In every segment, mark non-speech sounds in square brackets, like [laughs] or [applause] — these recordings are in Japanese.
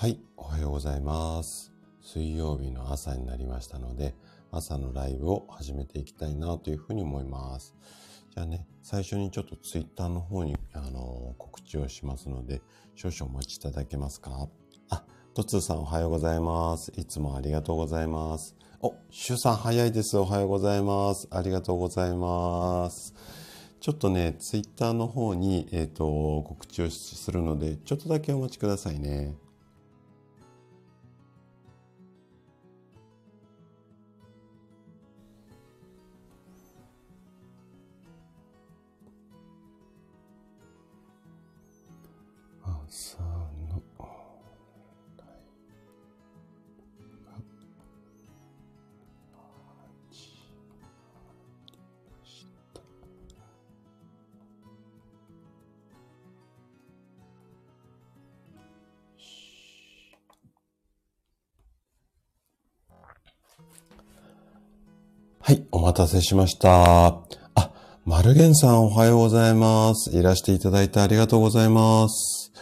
はい、おはようございます。水曜日の朝になりましたので、朝のライブを始めていきたいなというふうに思います。じゃあね、最初にちょっとツイッターの方に、あの告知をしますので、少々お待ちいただけますか？あ、トツーさんおはようございます。いつもありがとうございます。お、シュさん早いです。おはようございます。ありがとうございます。ちょっとね、ツイッターの方に、えっ、と、告知をするので、ちょっとだけお待ちくださいね。たせしました。あ、マルゲンさんおはようございます。いらしていただいてありがとうございます。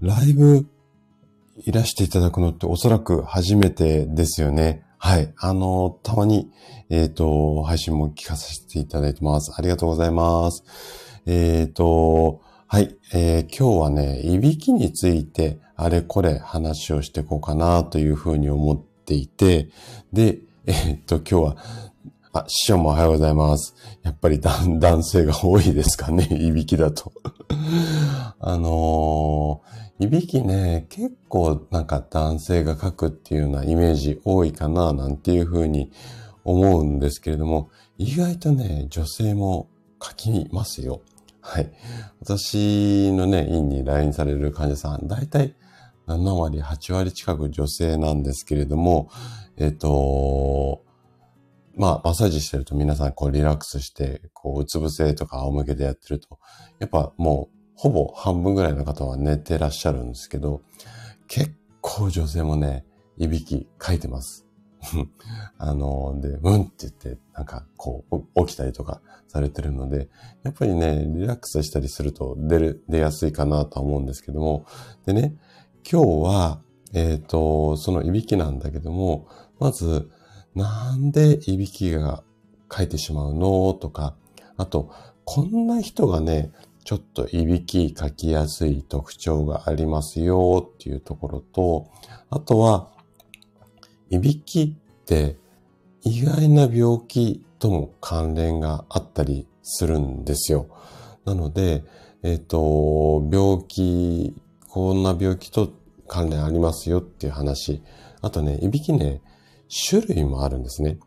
ライブいらしていただくのっておそらく初めてですよね。はい。あの、たまに、えっ、と、配信も聞かせていただいてます。ありがとうございます。えっ、と、はい。えー今日はね、いびきについて、あれこれ話をしていこうかなというふうに思っていて、で、えっ、と、今日は、あ、師匠もおはようございます。やっぱり [laughs] 男性が多いですかね、[laughs] いびきだと。[laughs] あのーいびきね、結構なんか男性が書くっていうようなイメージ多いかな、なんていうふうに思うんですけれども、意外とね、女性も書きますよ。はい。私のね、院に来院される患者さん、だいたい7割、8割近く女性なんですけれども、えっと、まあ、マッサージしてると皆さんこうリラックスして、こう、うつ伏せとか仰向けでやってると、やっぱもう、ほぼ半分ぐらいの方は寝てらっしゃるんですけど、結構女性もね、いびきかいてます。[laughs] あの、で、うんって言って、なんかこう、起きたりとかされてるので、やっぱりね、リラックスしたりすると出る、出やすいかなと思うんですけども、でね、今日は、えっ、と、そのいびきなんだけども、まず、なんでいびきがかいてしまうの？とか、あと、こんな人がね、ちょっといびきかきやすい特徴がありますよっていうところと、あとは、いびきって意外な病気とも関連があったりするんですよ。なので、えっ、と、病気、こんな病気と関連ありますよっていう話。あとね、いびきね、種類もあるんですね。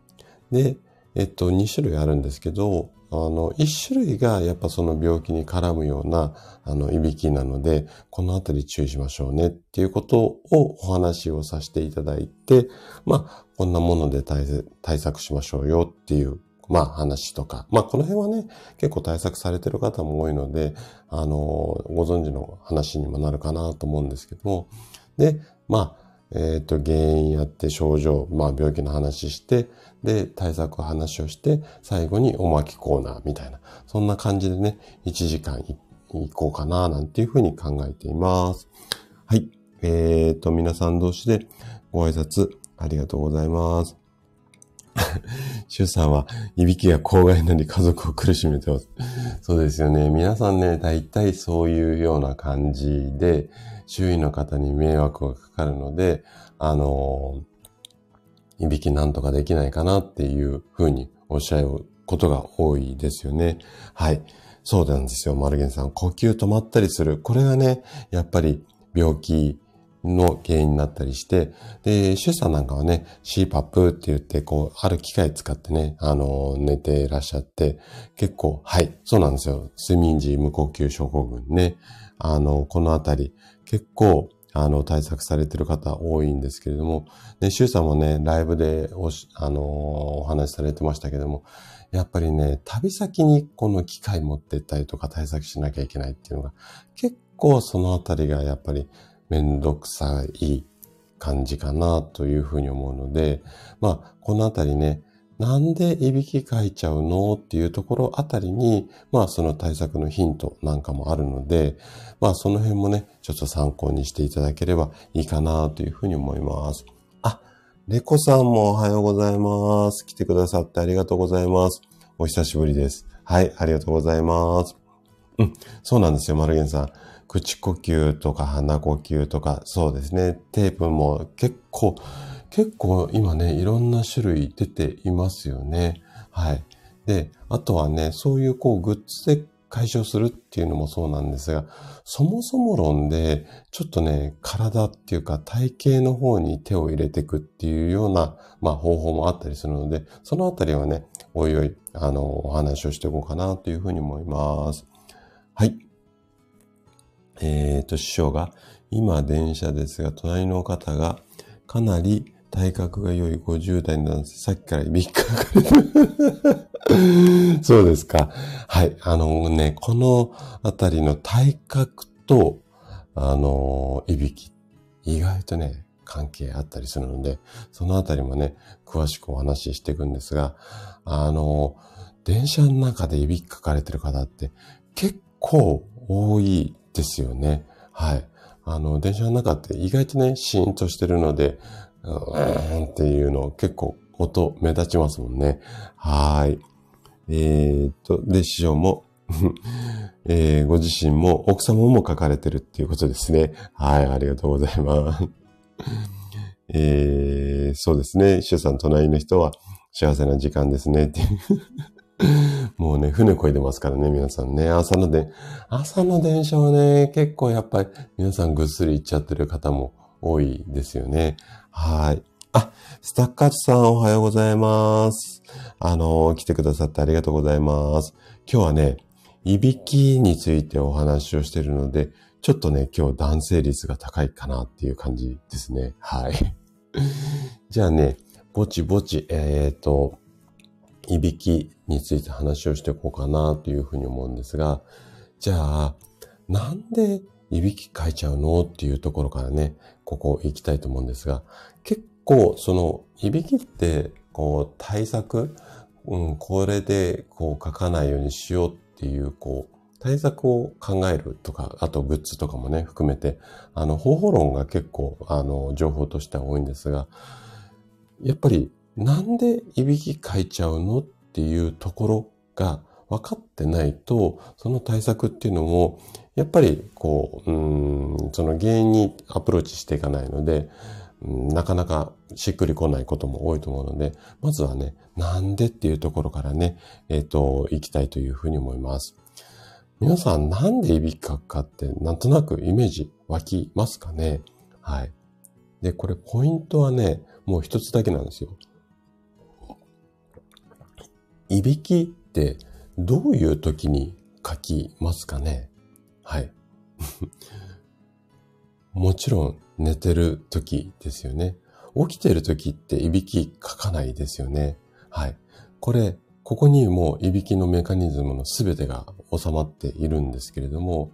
で、えっと、2種類あるんですけど、あの、1種類がやっぱその病気に絡むような、あの、いびきなので、このあたり注意しましょうねっていうことをお話をさせていただいて、まあ、こんなもので対策しましょうよっていう、まあ話とか、まあこの辺はね、結構対策されてる方も多いので、あの、ご存知の話にもなるかなと思うんですけども、で、まあ、えっ、と、原因やって症状、まあ病気の話して、で、対策の話をして、最後におまきコーナーみたいな、そんな感じでね、1時間いこうかな、なんていうふうに考えています。はい。えっ、と、皆さん同士でご挨拶ありがとうございます。シュウさんは、いびきが公害なり家族を苦しめてます。そうですよね。皆さんね、大体そういうような感じで、周囲の方に迷惑がかかるので、あのいびきなんとかできないかなっていうふうにおっしゃることが多いですよね。はい。そうなんですよ、マルゲンさん。呼吸止まったりする。これがね、やっぱり病気の原因になったりして、で、シュウさんなんかはね、CPAP って言って、こう、ある機械使ってね、あの、寝ていらっしゃって、結構、はい、そうなんですよ。睡眠時無呼吸症候群ね。あの、このあたり、結構、あの、対策されてる方多いんですけれども、ね、シュウさんもね、ライブでおし、あの、お話しされてましたけども、やっぱりね、旅先にこの機械持ってったりとか対策しなきゃいけないっていうのが、結構そのあたりがやっぱりめんどくさい感じかなというふうに思うので、まあ、このあたりね、なんでいびきかいちゃうの？っていうところあたりに、まあその対策のヒントなんかもあるので、まあその辺もね、ちょっと参考にしていただければいいかなというふうに思います。あ、レコさんもおはようございます。来てくださってありがとうございます。お久しぶりです。はい、ありがとうございます。うん、そうなんですよ、マルゲンさん。口呼吸とか鼻呼吸とか、そうですね、テープも結構、結構今ね、いろんな種類出ていますよね。はい。で、あとはね、そういうこうグッズで解消するっていうのもそうなんですが、そもそも論で、ちょっとね、体っていうか体型の方に手を入れていくっていうような、まあ方法もあったりするので、そのあたりはね、おいおい、あの、お話をしていこうかなというふうに思います。はい。えっ、ー、と、師匠が、今電車ですが、隣の方が、かなり体格が良い50代の男性、さっきからいびきかかれてそうですか。はい。あのね、このあたりの体格と、あの、いびき、意外とね、関係あったりするので、そのあたりもね、詳しくお話ししていくんですが、あの、電車の中でいびきかかれてる方って結構多いですよね。はい。あの、電車の中って意外とね、シーンとしてるので、うーんっていうの結構音目立ちますもんね。はい。えー、っと、で、師匠も [laughs] えー、ご自身も奥様も書かれてるっていうことですね。はい、ありがとうございます。[laughs] えー、そうですね。師匠さん隣の人は幸せな時間ですねっていう [laughs] もうね、船こいでますからね、皆さんね。朝ので、朝の電車はね、結構やっぱり皆さんぐっすり行っちゃってる方も多いですよね。はい。あ、スタッカーツさんおはようございます。あの、来てくださってありがとうございます。今日はね、いびきについてお話をしているので、ちょっとね、今日男性率が高いかなっていう感じですね。はい。[laughs] じゃあね、ぼちぼち、えっ、ー、と、いびきについて話をしていこうかなというふうに思うんですが、じゃあ、なんでいびきかいちゃうのっていうところからね、ここ行きたいと思うんですが、結構そのいびきってこう対策、うん、これでこう書かないようにしようっていうこう対策を考えるとか、あとグッズとかもね、含めて、あの方法論が結構あの情報としては多いんですが、やっぱりなんでいびきかいちゃうのっていうところが分かってないと、その対策っていうのも、やっぱりこう、うん、その原因にアプローチしていかないので、なかなかしっくりこないことも多いと思うので、まずはね、なんでっていうところからね、えっ、ー、と、行きたいというふうに思います。皆さんなんでいびきかくかってなんとなくイメージ湧きますかね？はい。で、これポイントはね、もう一つだけなんですよ。いびきってどういう時に書きますかね？はい。[laughs] もちろん寝てる時ですよね。起きてる時っていびき書かないですよね。はい。これ、ここにもいびきのメカニズムのすべてが収まっているんですけれども、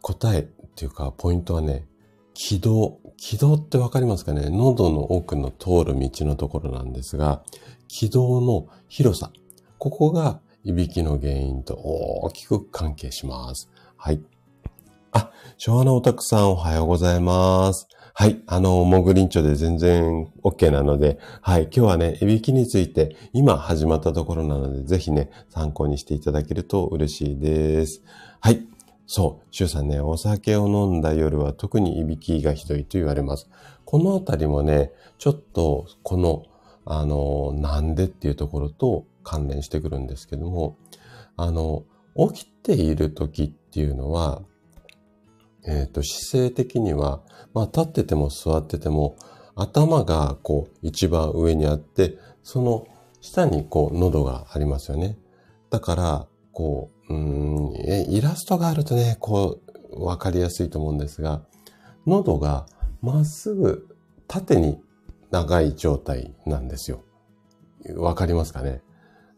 答えっていうかポイントはね、気道。気道ってわかりますかね？喉の奥の通る道のところなんですが、気道の広さ。ここがいびきの原因と大きく関係します。はい。あ、昭和のオタクさんおはようございます。はい。あの、モグリンチョで全然 OK なので、はい。今日はね、いびきについて今始まったところなので、ぜひね、参考にしていただけると嬉しいです。はい。そう。シュウさんね、お酒を飲んだ夜は特にいびきがひどいと言われます。このあたりもね、ちょっと、この、あの、なんでっていうところと関連してくるんですけども、あの、起きている時っていうのは、えっ、ー、と、姿勢的には、まあ、立ってても座ってても、頭がこう、一番上にあって、その下にこう、喉がありますよね。だから、こう、うん、イラストがあるとね、こう、わかりやすいと思うんですが、喉がまっすぐ縦に長い状態なんですよ。わかりますかね？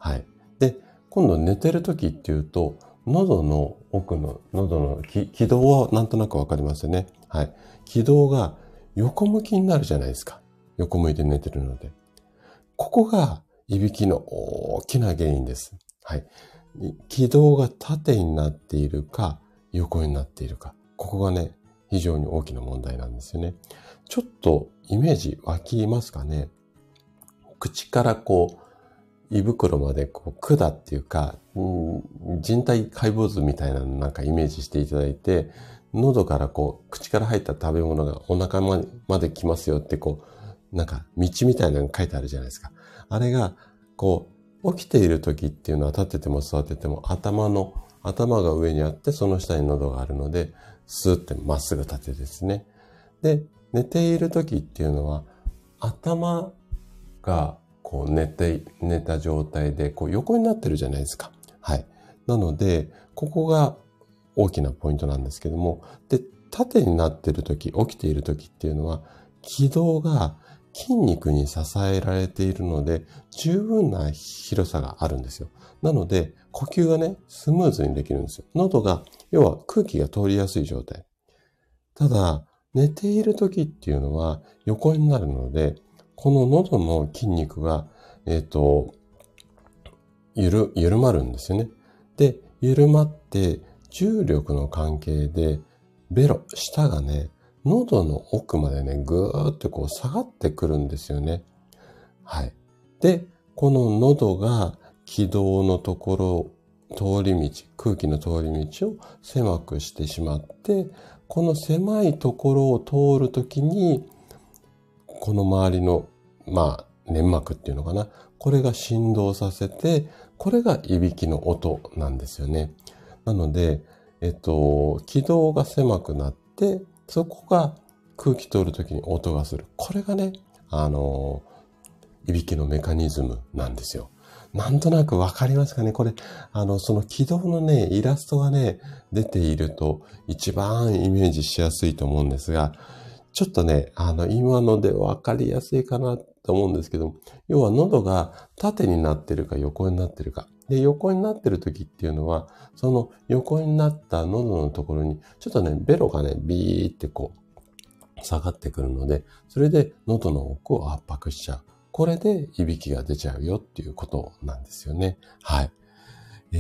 はい。で、今度寝てる時っていうと、喉の奥の、喉の気道はなんとなくわかりますよね。はい。気道が横向きになるじゃないですか。横向いて寝てるので。ここがいびきの大きな原因です。はい。軌道が縦になっているか、横になっているか。ここがね、非常に大きな問題なんですよね。ちょっとイメージ湧きますかね口からこう、胃袋までこう管っていうか、人体解剖図みたいなのなんかイメージしていただいて、喉からこう、口から入った食べ物がお腹まで来ますよってこう、なんか道みたいなの書いてあるじゃないですか。あれが、こう、起きている時っていうのは立ってても座ってても頭の、頭が上にあってその下に喉があるので、スーってまっすぐ立てですね。で、寝ている時っていうのは、頭がこう寝て、寝た状態でこう横になってるじゃないですか。はい。なので、ここが大きなポイントなんですけども、で、縦になってる時、起きている時っていうのは、軌道が筋肉に支えられているので、十分な広さがあるんですよ。なので、呼吸がね、スムーズにできるんですよ。喉が、要は空気が通りやすい状態。ただ、寝ている時っていうのは横になるので、この喉の筋肉が、えっ、ー、と、ゆる、緩まるんですよね。で、緩まって、重力の関係で、ベロ、舌がね、喉の奥までね、ぐーってこう下がってくるんですよね。はい。で、この喉が気道のところ、通り道、空気の通り道を狭くしてしまって、この狭いところを通るときに、この周りの、まあ、粘膜っていうのかな。これが振動させて、これがいびきの音なんですよね。なので、えっと、気道が狭くなって、そこが空気通るときに音がする。これがね、あの、いびきのメカニズムなんですよ。なんとなくわかりますかね？これ、あの、その軌道のね、イラストがね、出ていると一番イメージしやすいと思うんですが、ちょっとね、あの、今のでわかりやすいかなと思うんですけど、要は喉が縦になってるか横になってるか。で、横になってる時っていうのは、その横になった喉のところに、ちょっとね、ベロがね、ビーってこう、下がってくるので、それで喉の奥を圧迫しちゃう。これでいびきが出ちゃうよっていうことなんですよね。はい。え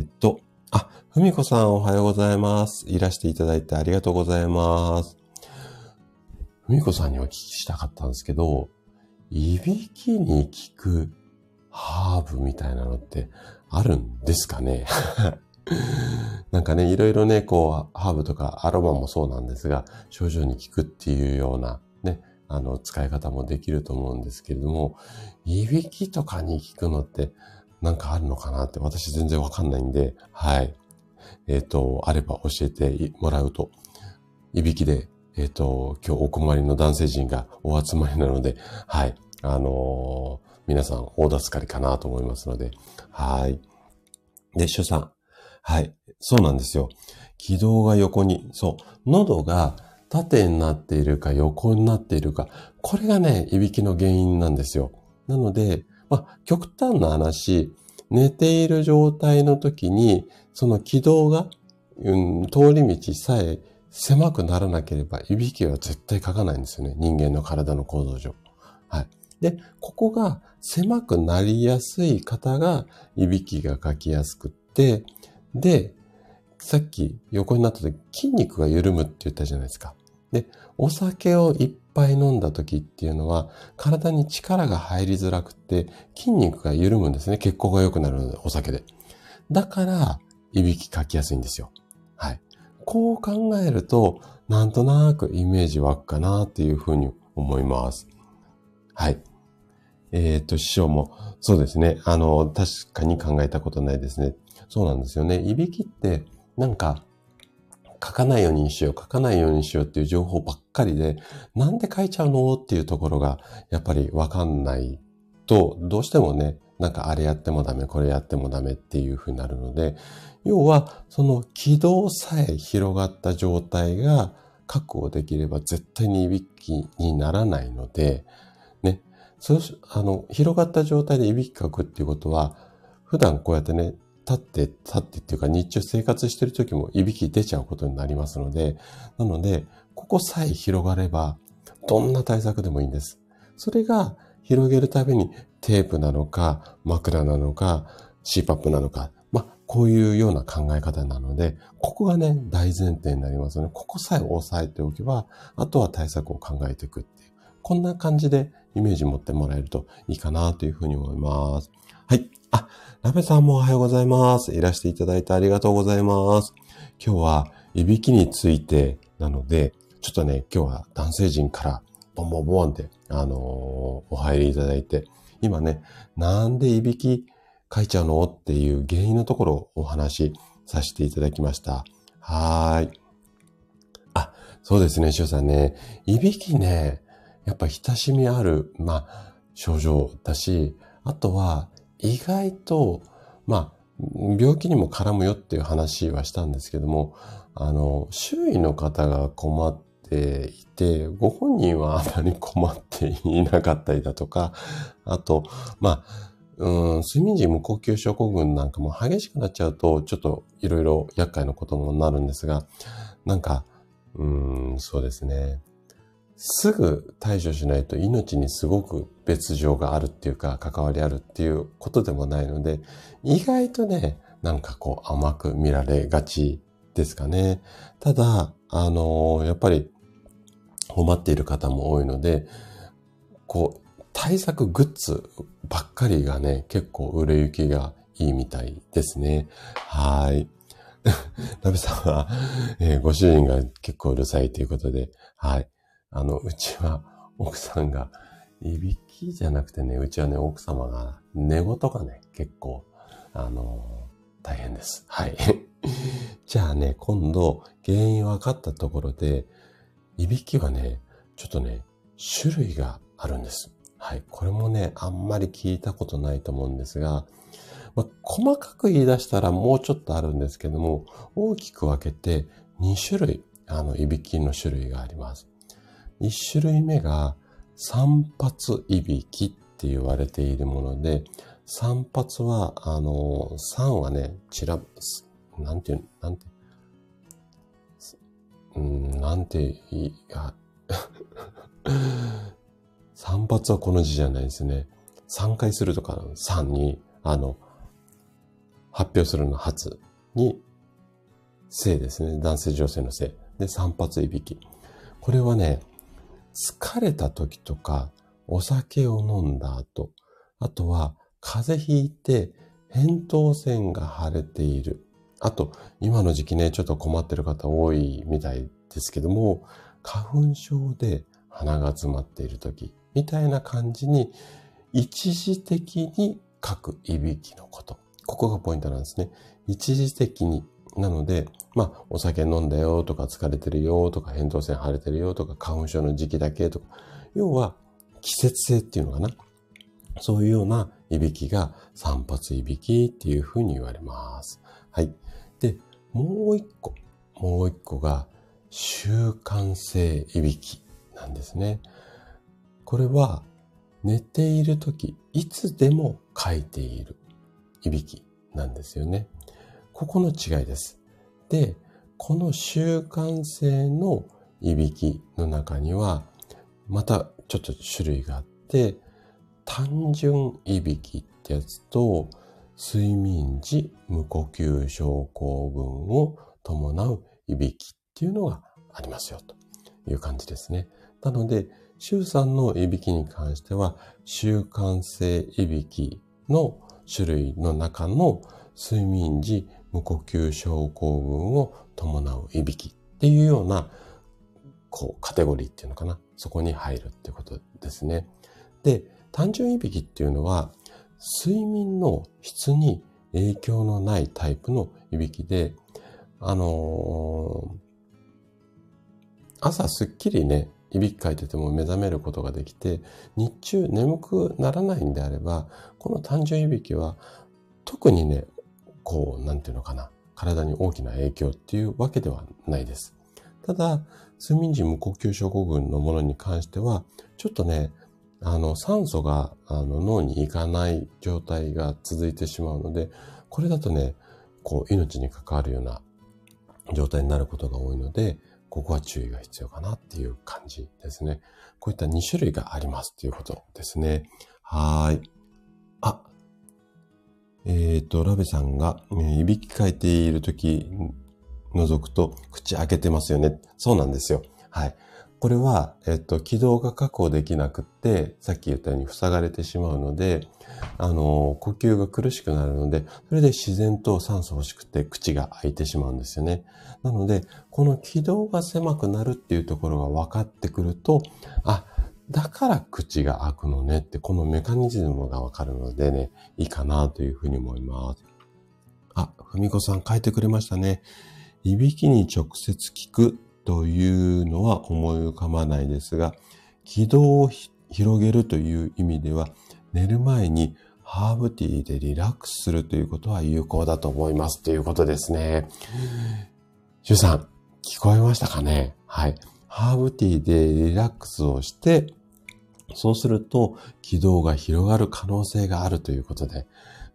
ー、っと、あ、ふみこさんおはようございます。いらしていただいてありがとうございます。ふみこさんにお聞きしたかったんですけど、いびきに効くハーブみたいなのってあるんですかね？[laughs] なんかね、いろいろね、こう、ハーブとかアロマもそうなんですが、症状に効くっていうようなね、あの、使い方もできると思うんですけれども、いびきとかに効くのってなんかあるのかなって私全然わかんないんで、はい。えっ、ー、と、あれば教えてもらうと、いびきで、えっ、ー、と、今日お困りの男性陣がお集まりなので、はい。あのー皆さん大助かりかなと思いますので、はい。で、主さん。はい。そうなんですよ。軌道が横に、そう、喉が縦になっているか横になっているか、これがね、いびきの原因なんですよ。なので、まあ、極端な話、寝ている状態の時に、その軌道が、うん、通り道さえ狭くならなければ、いびきは絶対かかないんですよね。人間の体の構造上。はい。で、ここが狭くなりやすい方が、いびきがかきやすくって、で、さっき横になった時、筋肉が緩むって言ったじゃないですか。で、お酒をいっぱい飲んだ時っていうのは、体に力が入りづらくて、筋肉が緩むんですね。血行が良くなるので、お酒で。だから、いびきかきやすいんですよ。はい。こう考えると、なんとなくイメージ湧くかなっていうふうに思います。はい。えっ、ー、と、師匠も、そうですね。あの、確かに考えたことないですね。そうなんですよね。いびきって、なんか、書かないようにしよう、書かないようにしようっていう情報ばっかりで、なんで書いちゃうのっていうところが、やっぱりわかんないと、どうしてもね、なんかあれやってもダメ、これやってもダメっていうふうになるので、要は、その軌道さえ広がった状態が確保できれば絶対にいびきにならないので、そし、あの、広がった状態でいびきかくっていうことは、普段こうやってね、立って、立ってっていうか日中生活してる時もいびき出ちゃうことになりますので、なので、ここさえ広がれば、どんな対策でもいいんです。それが広げるたびにテープなのか、枕なのか、CPAP なのか、こういうような考え方なので、ここがね、大前提になりますので、ここさえ押さえておけば、あとは対策を考えていくっていう。こんな感じでイメージ持ってもらえるといいかなというふうに思います。はい。あ、ラベさんもおはようございます。いらしていただいてありがとうございます。今日はいびきについてなので、ちょっとね、今日は男性陣からボンボンボンって、あのー、お入りいただいて、今ね、なんでいびきかいちゃうの？っていう原因のところをお話しさせていただきました。はーい。あ、そうですね、しゅうさんね。いびきね、やっぱ親しみある、まあ、症状だし、あとは意外と、まあ、病気にも絡むよっていう話はしたんですけども、あの、周囲の方が困っていて、ご本人はあまり困っていなかったりだとか、あと、まあ、うん、睡眠時無呼吸症候群なんかも激しくなっちゃうと、ちょっといろいろ厄介なこともなるんですが、なんか、うん、そうですね。すぐ対処しないと命にすごく別状があるっていうか、関わりあるっていうことでもないので、意外とね、なんかこう甘く見られがちですかね。ただ、あのー、やっぱり困っている方も多いので、こう、対策グッズばっかりがね、結構売れ行きがいいみたいですね。はい。[laughs] ラベさんは、えー、ご主人が結構うるさいということで、はい。あの、うちは奥さんが、いびきじゃなくてね、うちはね、奥様が寝言がね、結構、あのー、大変です。はい。[laughs] じゃあね、今度、原因分かったところで、いびきはね、ちょっとね、種類があるんです。はい。これもね、あんまり聞いたことないと思うんですが、まあ、細かく言い出したらもうちょっとあるんですけども、大きく分けて2種類、あの、いびきの種類があります。1種類目が散髪いびきって言われているもので、散髪は、あの、散はね、ちら、なんていう、なんて、うん、なんていい、あ、散髪はこの字じゃないですね。3回するとか、3に、あの、発表するの初に、性ですね。男性女性の性。で、散髪いびき。これはね、疲れた時とか、お酒を飲んだ後、あとは風邪ひいて扁桃腺が腫れている。あと、今の時期ね、ちょっと困ってる方多いみたいですけども、花粉症で鼻が詰まっている時、みたいな感じに、一時的に書くいびきのこと。ここがポイントなんですね。一時的に。なので、まあ、お酒飲んだよとか疲れてるよとか扁桃腺腫れてるよとか花粉症の時期だけとか、要は季節性っていうのかな。そういうようないびきが散髪いびきっていうふうに言われます。はい。で、もう一個、もう一個が習慣性いびきなんですね。これは寝ているとき、いつでも書いているいびきなんですよね。ここの違いです。で、この習慣性のいびきの中には、またちょっと種類があって、単純いびきってやつと、睡眠時無呼吸症候群を伴ういびきっていうのがありますよという感じですね。なので、周さんのいびきに関しては、習慣性いびきの種類の中の睡眠時無呼吸症候群を伴ういびきっていうような、こう、カテゴリーっていうのかな。そこに入るってことですね。で、単純いびきっていうのは、睡眠の質に影響のないタイプのいびきで、あのー、朝すっきりね、いびきかいてても目覚めることができて、日中眠くならないんであれば、この単純いびきは特にね、こう、なんていうのかな、体に大きな影響っていうわけではないです。ただ、睡眠時無呼吸症候群のものに関しては、ちょっとね、あの、酸素があの脳に行かない状態が続いてしまうので、これだとね、こう、命に関わるような状態になることが多いので、ここは注意が必要かなっていう感じですね。こういった2種類がありますっていうことですね。はい。あ、えっ、ー、と、ラベさんが、えー、いびきかいているとき、覗くと口開けてますよね。そうなんですよ。はい。これは、えっと、軌道が確保できなくって、さっき言ったように塞がれてしまうので、あの、呼吸が苦しくなるので、それで自然と酸素欲しくて口が開いてしまうんですよね。なので、この軌道が狭くなるっていうところが分かってくると、あ、だから口が開くのねって、このメカニズムが分かるのでね、いいかなというふうに思います。あ、ふみこさん書いてくれましたね。いびきに直接聞くというのは思い浮かばないですが、軌道を広げるという意味では、寝る前にハーブティーでリラックスするということは有効だと思いますということですね。シュさん、聞こえましたかね？はい。ハーブティーでリラックスをして、そうすると軌道が広がる可能性があるということで、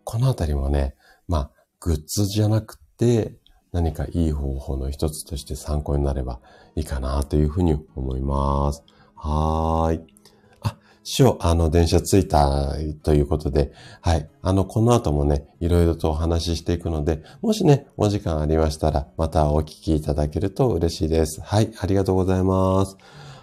このあたりもね、まあ、グッズじゃなくて、何かいい方法の一つとして参考になればいいかなというふうに思います。はーい。あ、師匠、あの、電車着いたということで、はい。あの、この後もね、いろいろとお話ししていくので、もしね、お時間ありましたら、またお聞きいただけると嬉しいです。はい。ありがとうございます。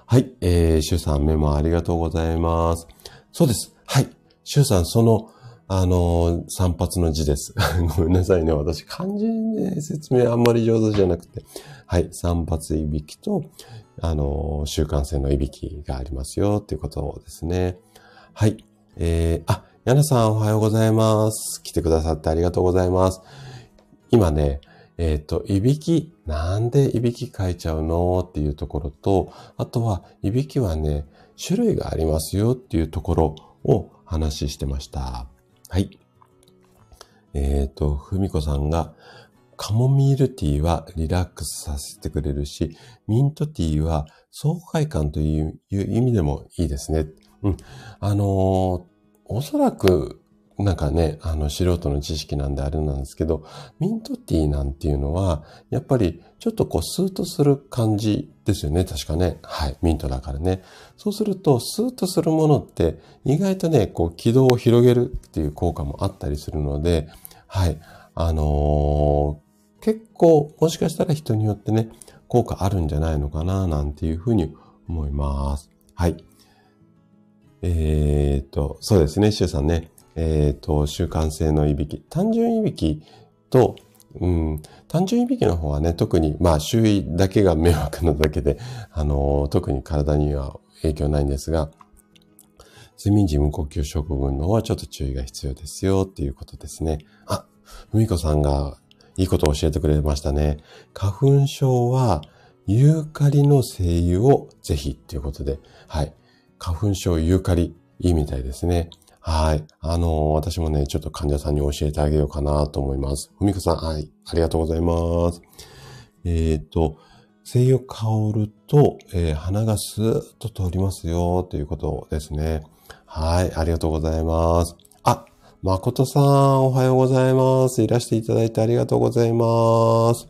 はい。えー、シュさんメモありがとうございます。そうです。はい。シュさん、その、あの、散髪の字です。[laughs] ごめんなさいね。私、漢字で説明あんまり上手じゃなくて。はい。散髪いびきと、あの、習慣性のいびきがありますよ、っていうことですね。はい。えー、あ、ヤナさんおはようございます。来てくださってありがとうございます。今ね、えっ、ー、と、いびき、なんでいびきかいちゃうのっていうところと、あとは、いびきはね、種類がありますよっていうところを話してました。はい。えっ、ー、と、ふみこさんが、カモミールティーはリラックスさせてくれるし、ミントティーは爽快感という意味でもいいですね。うん。あのー、おそらくなんかね、あの、素人の知識なんであれなんですけど、ミントティーなんていうのは、やっぱりちょっとこう、スーッとする感じですよね、確かね。はい、ミントだからね。そうすると、スーッとするものって、意外とね、こう、軌道を広げるっていう効果もあったりするので、はい、あのー、結構、もしかしたら人によってね、効果あるんじゃないのかな、なんていうふうに思います。はい。えー、っと、そうですね、シュウさんね。えっ、ー、と、習慣性のいびき。単純いびきと、うん、単純いびきの方はね、特に、まあ、周囲だけが迷惑なだけで、あの、特に体には影響ないんですが、睡眠時無呼吸症候群の方はちょっと注意が必要ですよっていうことですね。あ、ふみこさんがいいことを教えてくれましたね。花粉症は、ユーカリの精油をぜひっていうことで、はい。花粉症ユーカリ、いいみたいですね。はい。あの、私もね、ちょっと患者さんに教えてあげようかなと思います。ふみこさん、はい。ありがとうございます。えっ、ー、と、精油香ると、えー、鼻がスーッと通りますよ、ということですね。はい。ありがとうございます。あ、誠さん、おはようございます。いらしていただいてありがとうございます。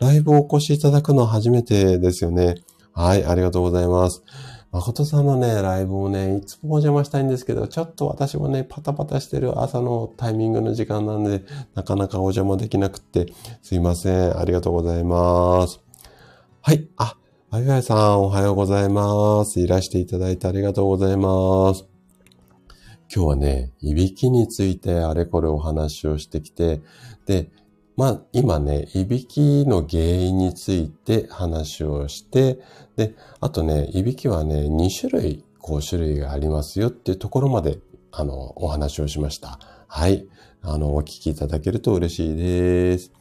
ライブをお越しいただくのは初めてですよね。はい。ありがとうございます。誠さんのね、ライブをね、いつもお邪魔したいんですけど、ちょっと私もね、パタパタしてる朝のタイミングの時間なんで、なかなかお邪魔できなくって、すいません。ありがとうございます。はい。あ、あいがいさん、おはようございます。いらしていただいてありがとうございます。今日はね、いびきについてあれこれお話をしてきて、で、まあ、今ね、いびきの原因について話をして、で、あとね、いびきはね、2種類、こう種類がありますよっていうところまで、あの、お話をしました。はい。あの、お聞きいただけると嬉しいです。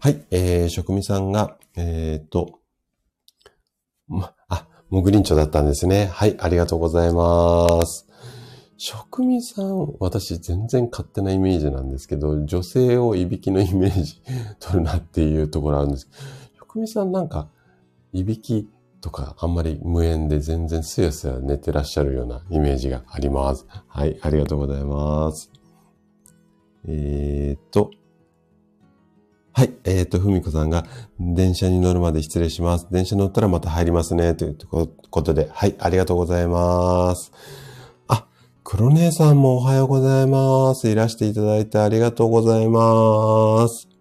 はい。えー、職味さんが、えー、っと、ま、あ、モグリンチョだったんですね。はい。ありがとうございます。職味さん、私全然勝手なイメージなんですけど、女性をいびきのイメージ取るなっていうところあるんです。職味さんなんか、いびきとかあんまり無縁で全然すやすや寝てらっしゃるようなイメージがあります。はい、ありがとうございます。えー、っと、はい。えっ、と、ふみこさんが、電車に乗るまで失礼します。電車乗ったらまた入りますね。ということで、はい。ありがとうございます。あ黒姉さんもおはようございます。いらしていただいてありがとうございます。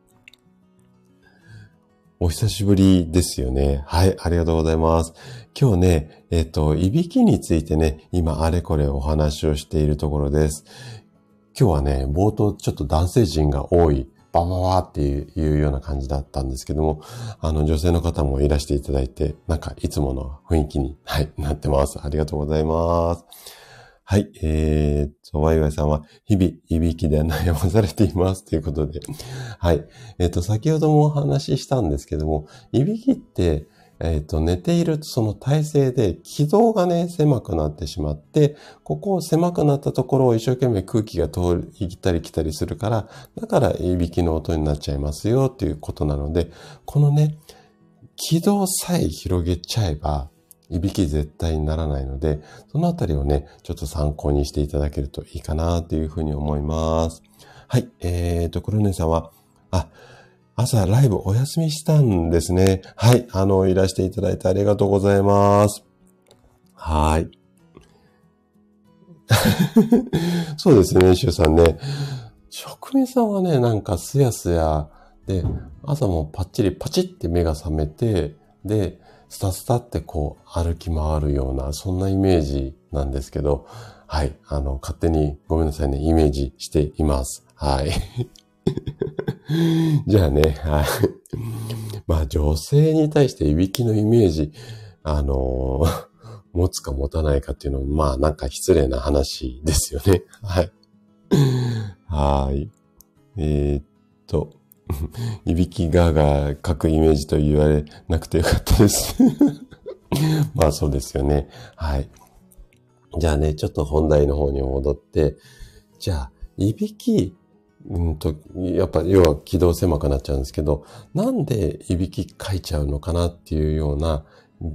お久しぶりですよね。はい、ありがとうございます。今日ね、えっ、と、いびきについてね、今あれこれお話をしているところです。今日はね、冒頭ちょっと男性陣が多い、バババっていうような感じだったんですけども、あの女性の方もいらしていただいて、なんかいつもの雰囲気に、はい、なってます。ありがとうございます。はい、えー、と、ワイワイさんは、日々、いびきで悩まされています。ということで。はい。えっ、と、先ほどもお話ししたんですけども、いびきって、えっ、と、寝ているとその体勢で気道がね、狭くなってしまって、ここを狭くなったところを一生懸命空気が通り、行ったり来たりするから、だからいびきの音になっちゃいますよっていうことなので、このね、気道さえ広げちゃえば、いびき絶対にならないので、そのあたりをね、ちょっと参考にしていただけるといいかなというふうに思います。はい、えーと、黒根さんは、あ、朝ライブお休みしたんですね。はい。あの、いらしていただいてありがとうございます。はい。[laughs] そうですね、シュさんね。職人さんはね、なんかすやすやで、朝もパッチリパチって目が覚めて、で、スタスタってこう歩き回るような、そんなイメージなんですけど、はい。あの、勝手にごめんなさいね、イメージしています。はい。[laughs] じゃあね、はい。まあ女性に対していびきのイメージ、あのー、持つか持たないかっていうのも、まあなんか失礼な話ですよね。はい。はい。えー、っと、[laughs] いびきがが書くイメージと言われなくてよかったです [laughs] まあそうですよね。はい。じゃあね、ちょっと本題の方に戻って、じゃあ、いびきうんと、やっぱ要は軌道狭くなっちゃうんですけど、なんでいびきかいちゃうのかなっていうような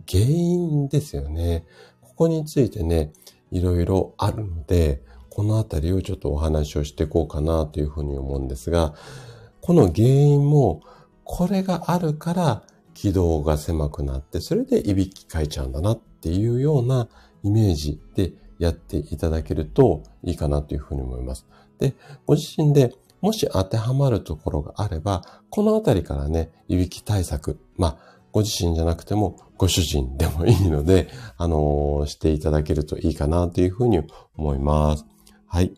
原因ですよね。ここについてね、いろいろあるので、このあたりをちょっとお話をしていこうかなというふうに思うんですが、この原因も、これがあるから軌道が狭くなって、それでいびきかいちゃうんだなっていうようなイメージでやっていただけるといいかなというふうに思います。で、ご自身でもし当てはまるところがあれば、このあたりからね、いびき対策、まあ、ご自身じゃなくても、ご主人でもいいので、あのー、していただけるといいかなというふうに思います。はい。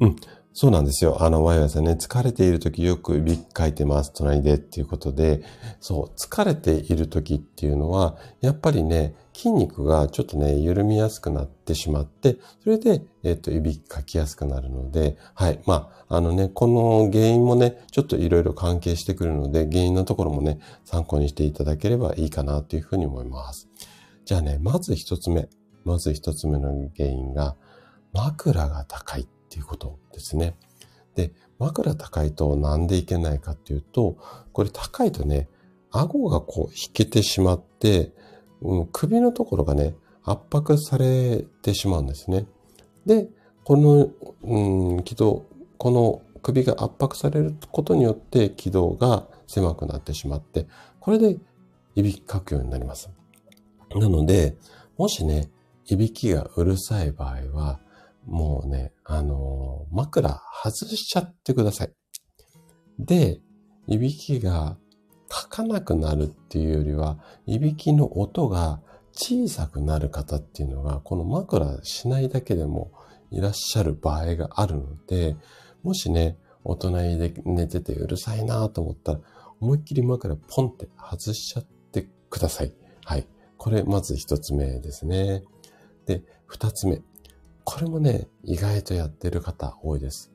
うん。そうなんですよ。あの、ワイワイさんね、疲れている時よくビッ書いてます、隣でっていうことで、そう、疲れている時っていうのは、やっぱりね、筋肉がちょっとね、緩みやすくなってしまって、それで、えっ、と、いびきかきやすくなるので、はい。まあ、あのね、この原因もね、ちょっといろいろ関係してくるので、原因のところもね、参考にしていただければいいかなというふうに思います。じゃあね、まず一つ目。まず一つ目の原因が、枕が高い。っていうことですね。で、枕高いとなんでいけないかっていうと、これ高いとね、顎がこう引けてしまって、うん、首のところがね、圧迫されてしまうんですね。で、この、うん、軌道、この首が圧迫されることによって軌道が狭くなってしまって、これでいびきかくようになります。なので、もしね、いびきがうるさい場合は、もうね、あのー、枕外しちゃってください。で、いびきがかかなくなるっていうよりは、いびきの音が小さくなる方っていうのが、この枕しないだけでもいらっしゃる場合があるので、もしね、お隣で寝ててうるさいなと思ったら、思いっきり枕ポンって外しちゃってください。はい。これまず一つ目ですね。で、二つ目。これもね、意外とやってる方多いです。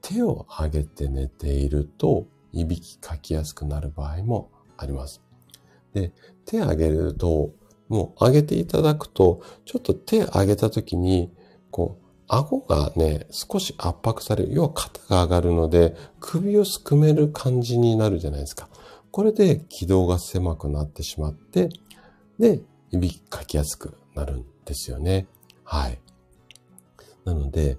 手を上げて寝ていると、いびきかきやすくなる場合もあります。で、手上げると、もう上げていただくと、ちょっと手上げた時に、こう、顎がね、少し圧迫される。要は肩が上がるので、首をすくめる感じになるじゃないですか。これで軌道が狭くなってしまって、で、いびきかきやすくなるんですよね。はい。なので、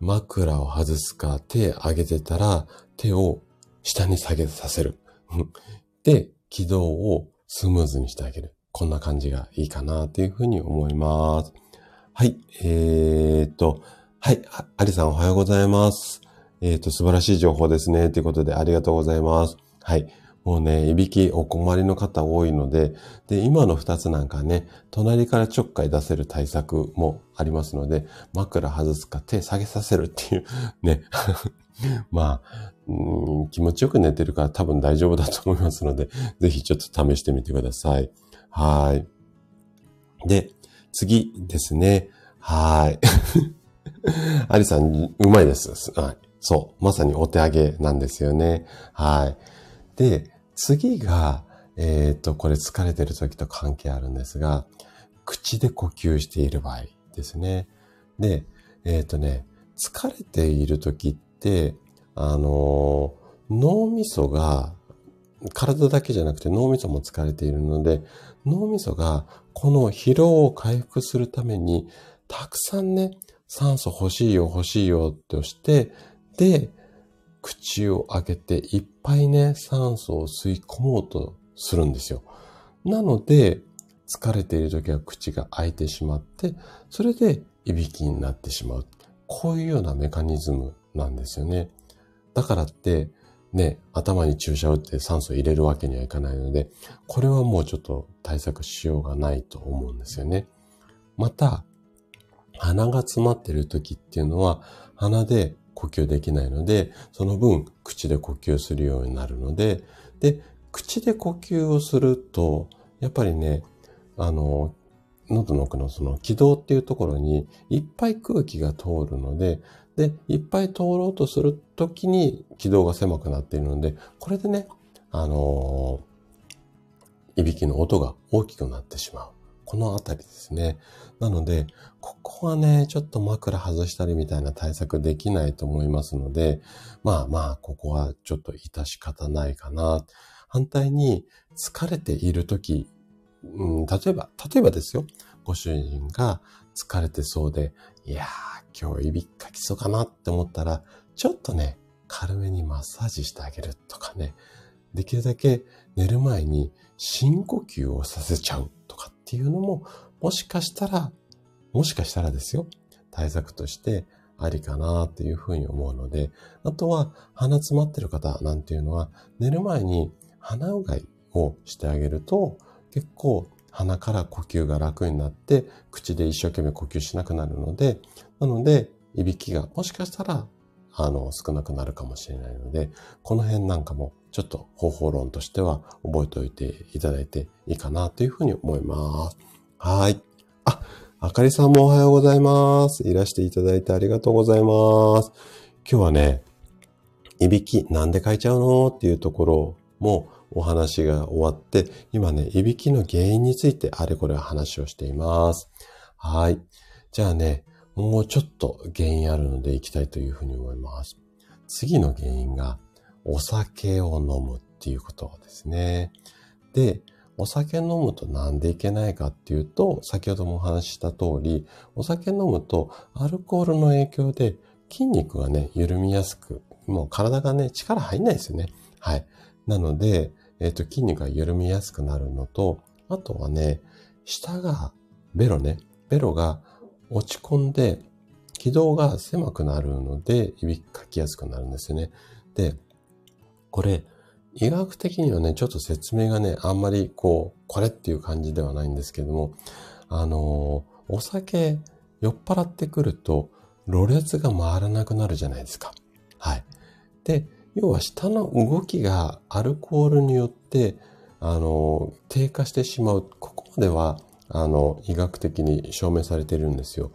枕を外すか手上げてたら手を下に下げさせる。[laughs] で、軌道をスムーズにしてあげる。こんな感じがいいかなというふうに思います。はい。えー、っと、はい。ありさんおはようございます。えー、っと、素晴らしい情報ですね。ということでありがとうございます。はい。もうね、いびきお困りの方多いので、で、今の二つなんかね、隣からちょっかい出せる対策もありますので、枕外すか手下げさせるっていう [laughs] ね。[laughs] まあ、うん、気持ちよく寝てるから多分大丈夫だと思いますので、ぜひちょっと試してみてください。はい。で、次ですね。はい。[laughs] アリさん、うまいです。はい。そう。まさにお手上げなんですよね。はい。で、次が、えっ、と、これ疲れてる時と関係あるんですが、口で呼吸している場合ですね。で、えっ、ー、とね、疲れている時って、あのー、脳みそが、体だけじゃなくて脳みそも疲れているので、脳みそがこの疲労を回復するために、たくさんね、酸素欲しいよ欲しいよとして、で、口を開けていっぱいね、酸素を吸い込もうとするんですよ。なので、疲れている時は口が開いてしまって、それでいびきになってしまう。こういうようなメカニズムなんですよね。だからって、ね、頭に注射を打って酸素を入れるわけにはいかないので、これはもうちょっと対策しようがないと思うんですよね。また、鼻が詰まっている時っていうのは、鼻で呼吸できないので、その分口で呼吸するようになるので、で、口で呼吸をすると、やっぱりね、あの、喉の奥のその気道っていうところにいっぱい空気が通るので、で、いっぱい通ろうとするときに気道が狭くなっているので、これでね、あのー、いびきの音が大きくなってしまう。このあたりですね。なので、ここはね、ちょっと枕外したりみたいな対策できないと思いますので、まあまあ、ここはちょっと致し方ないかな。反対に、疲れているとき、うん、例えば、例えばですよ、ご主人が疲れてそうで、いやー、今日いびきかきそうかなって思ったら、ちょっとね、軽めにマッサージしてあげるとかね、できるだけ寝る前に深呼吸をさせちゃうとかっていうのも、もしかしたら、もしかしたらですよ、対策としてありかなっていうふうに思うので、あとは鼻詰まってる方なんていうのは、寝る前に鼻うがいをしてあげると、結構鼻から呼吸が楽になって、口で一生懸命呼吸しなくなるので、なので、いびきがもしかしたら、あの、少なくなるかもしれないので、この辺なんかもちょっと方法論としては覚えておいていただいていいかなというふうに思います。はい。あ、あかりさんもおはようございます。いらしていただいてありがとうございます。今日はね、いびきなんで書いちゃうの？っていうところもお話が終わって、今ね、いびきの原因についてあれこれ話をしています。はい。じゃあね、もうちょっと原因あるので行きたいというふうに思います。次の原因が、お酒を飲むっていうことですね。で、お酒飲むとなんでいけないかっていうと、先ほどもお話しした通り、お酒飲むとアルコールの影響で筋肉がね、緩みやすく、もう体がね、力入んないですよね。はい。なので、えっ、ー、と、筋肉が緩みやすくなるのと、あとはね、舌が、ベロね、ベロが落ち込んで、軌道が狭くなるので、いびかきやすくなるんですよね。で、これ、医学的にはね、ちょっと説明がね、あんまりこう、これっていう感じではないんですけども、あのー、お酒酔っ払ってくると、ろれつが回らなくなるじゃないですか。はい。で、要は下の動きがアルコールによって、あの、低下してしまう。ここまでは、あの、医学的に証明されているんですよ。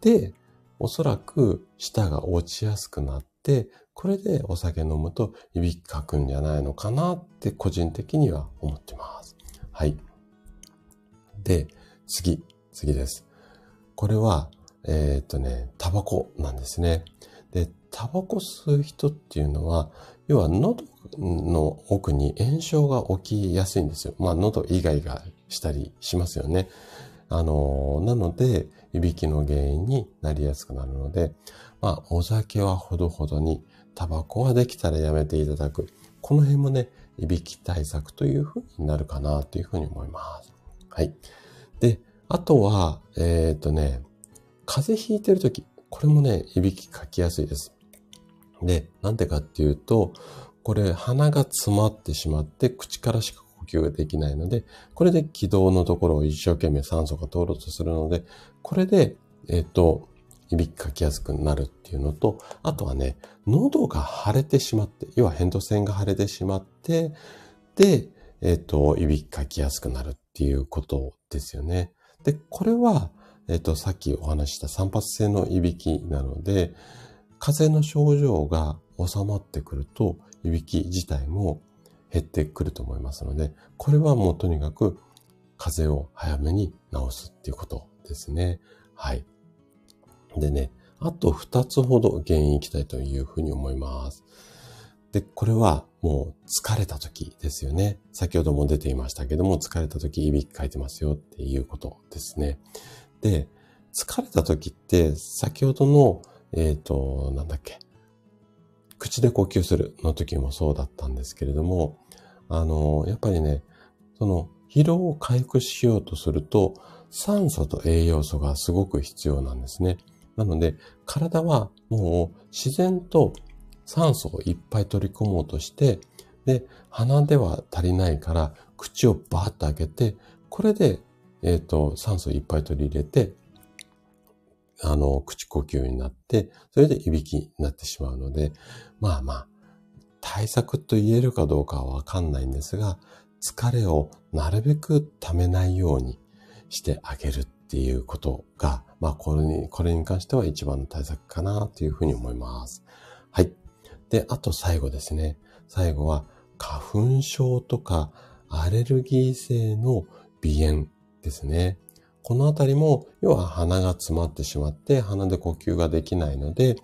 で、おそらく舌が落ちやすくなって、これでお酒飲むといびきかくんじゃないのかなって個人的には思ってます。はい。で、次、次です。これは、えー、っとね、タバコなんですね。で、タバコ吸う人っていうのは、要は喉の奥に炎症が起きやすいんですよ。まあ喉以外がしたりしますよね。あの、なので、いびきの原因になりやすくなるので、まあお酒はほどほどに、タバコはできたらやめていただく。この辺もね、いびき対策というふうになるかなというふうに思います。はい。で、あとは、えっ、ー、とね、風邪ひいてるとき、これもね、いびきかきやすいです。で、なんでかっていうと、これ鼻が詰まってしまって口からしか呼吸ができないので、これで気道のところを一生懸命酸素が通ろうとするので、これで、えっ、ー、と、いびきかきやすくなるっていうのと、あとはね、喉が腫れてしまって、要は扁桃腺が腫れてしまって、で、えっ、ー、と、いびきかきやすくなるっていうことですよね。で、これは、えっ、ー、と、さっきお話した散発性のいびきなので、風邪の症状が収まってくると、いびき自体も減ってくると思いますので、これはもうとにかく風邪を早めに治すっていうことですね。はい。でね、あと2つほど原因いきたいというふうに思います。で、これはもう疲れた時ですよね。先ほども出ていましたけども、疲れた時いびきかいてますよっていうことですね。で、疲れた時って、先ほどの、えっ、ー、と、なんだっけ、口で呼吸するの時もそうだったんですけれども、あの、やっぱりね、その疲労を回復しようとすると、酸素と栄養素がすごく必要なんですね。なので、体はもう自然と酸素をいっぱい取り込もうとして、で、鼻では足りないから、口をバーッと開けて、これで、えっ、ー、と、酸素いっぱい取り入れて、あの、口呼吸になって、それでいびきになってしまうので、まあまあ、対策と言えるかどうかはわかんないんですが、疲れをなるべく溜めないようにしてあげるっていうことが、まあこれに、これに関しては一番の対策かなというふうに思います。はい。で、あと最後ですね。最後は花粉症とかアレルギー性の鼻炎ですね。このあたりも、要は鼻が詰まってしまって、鼻で呼吸ができないので、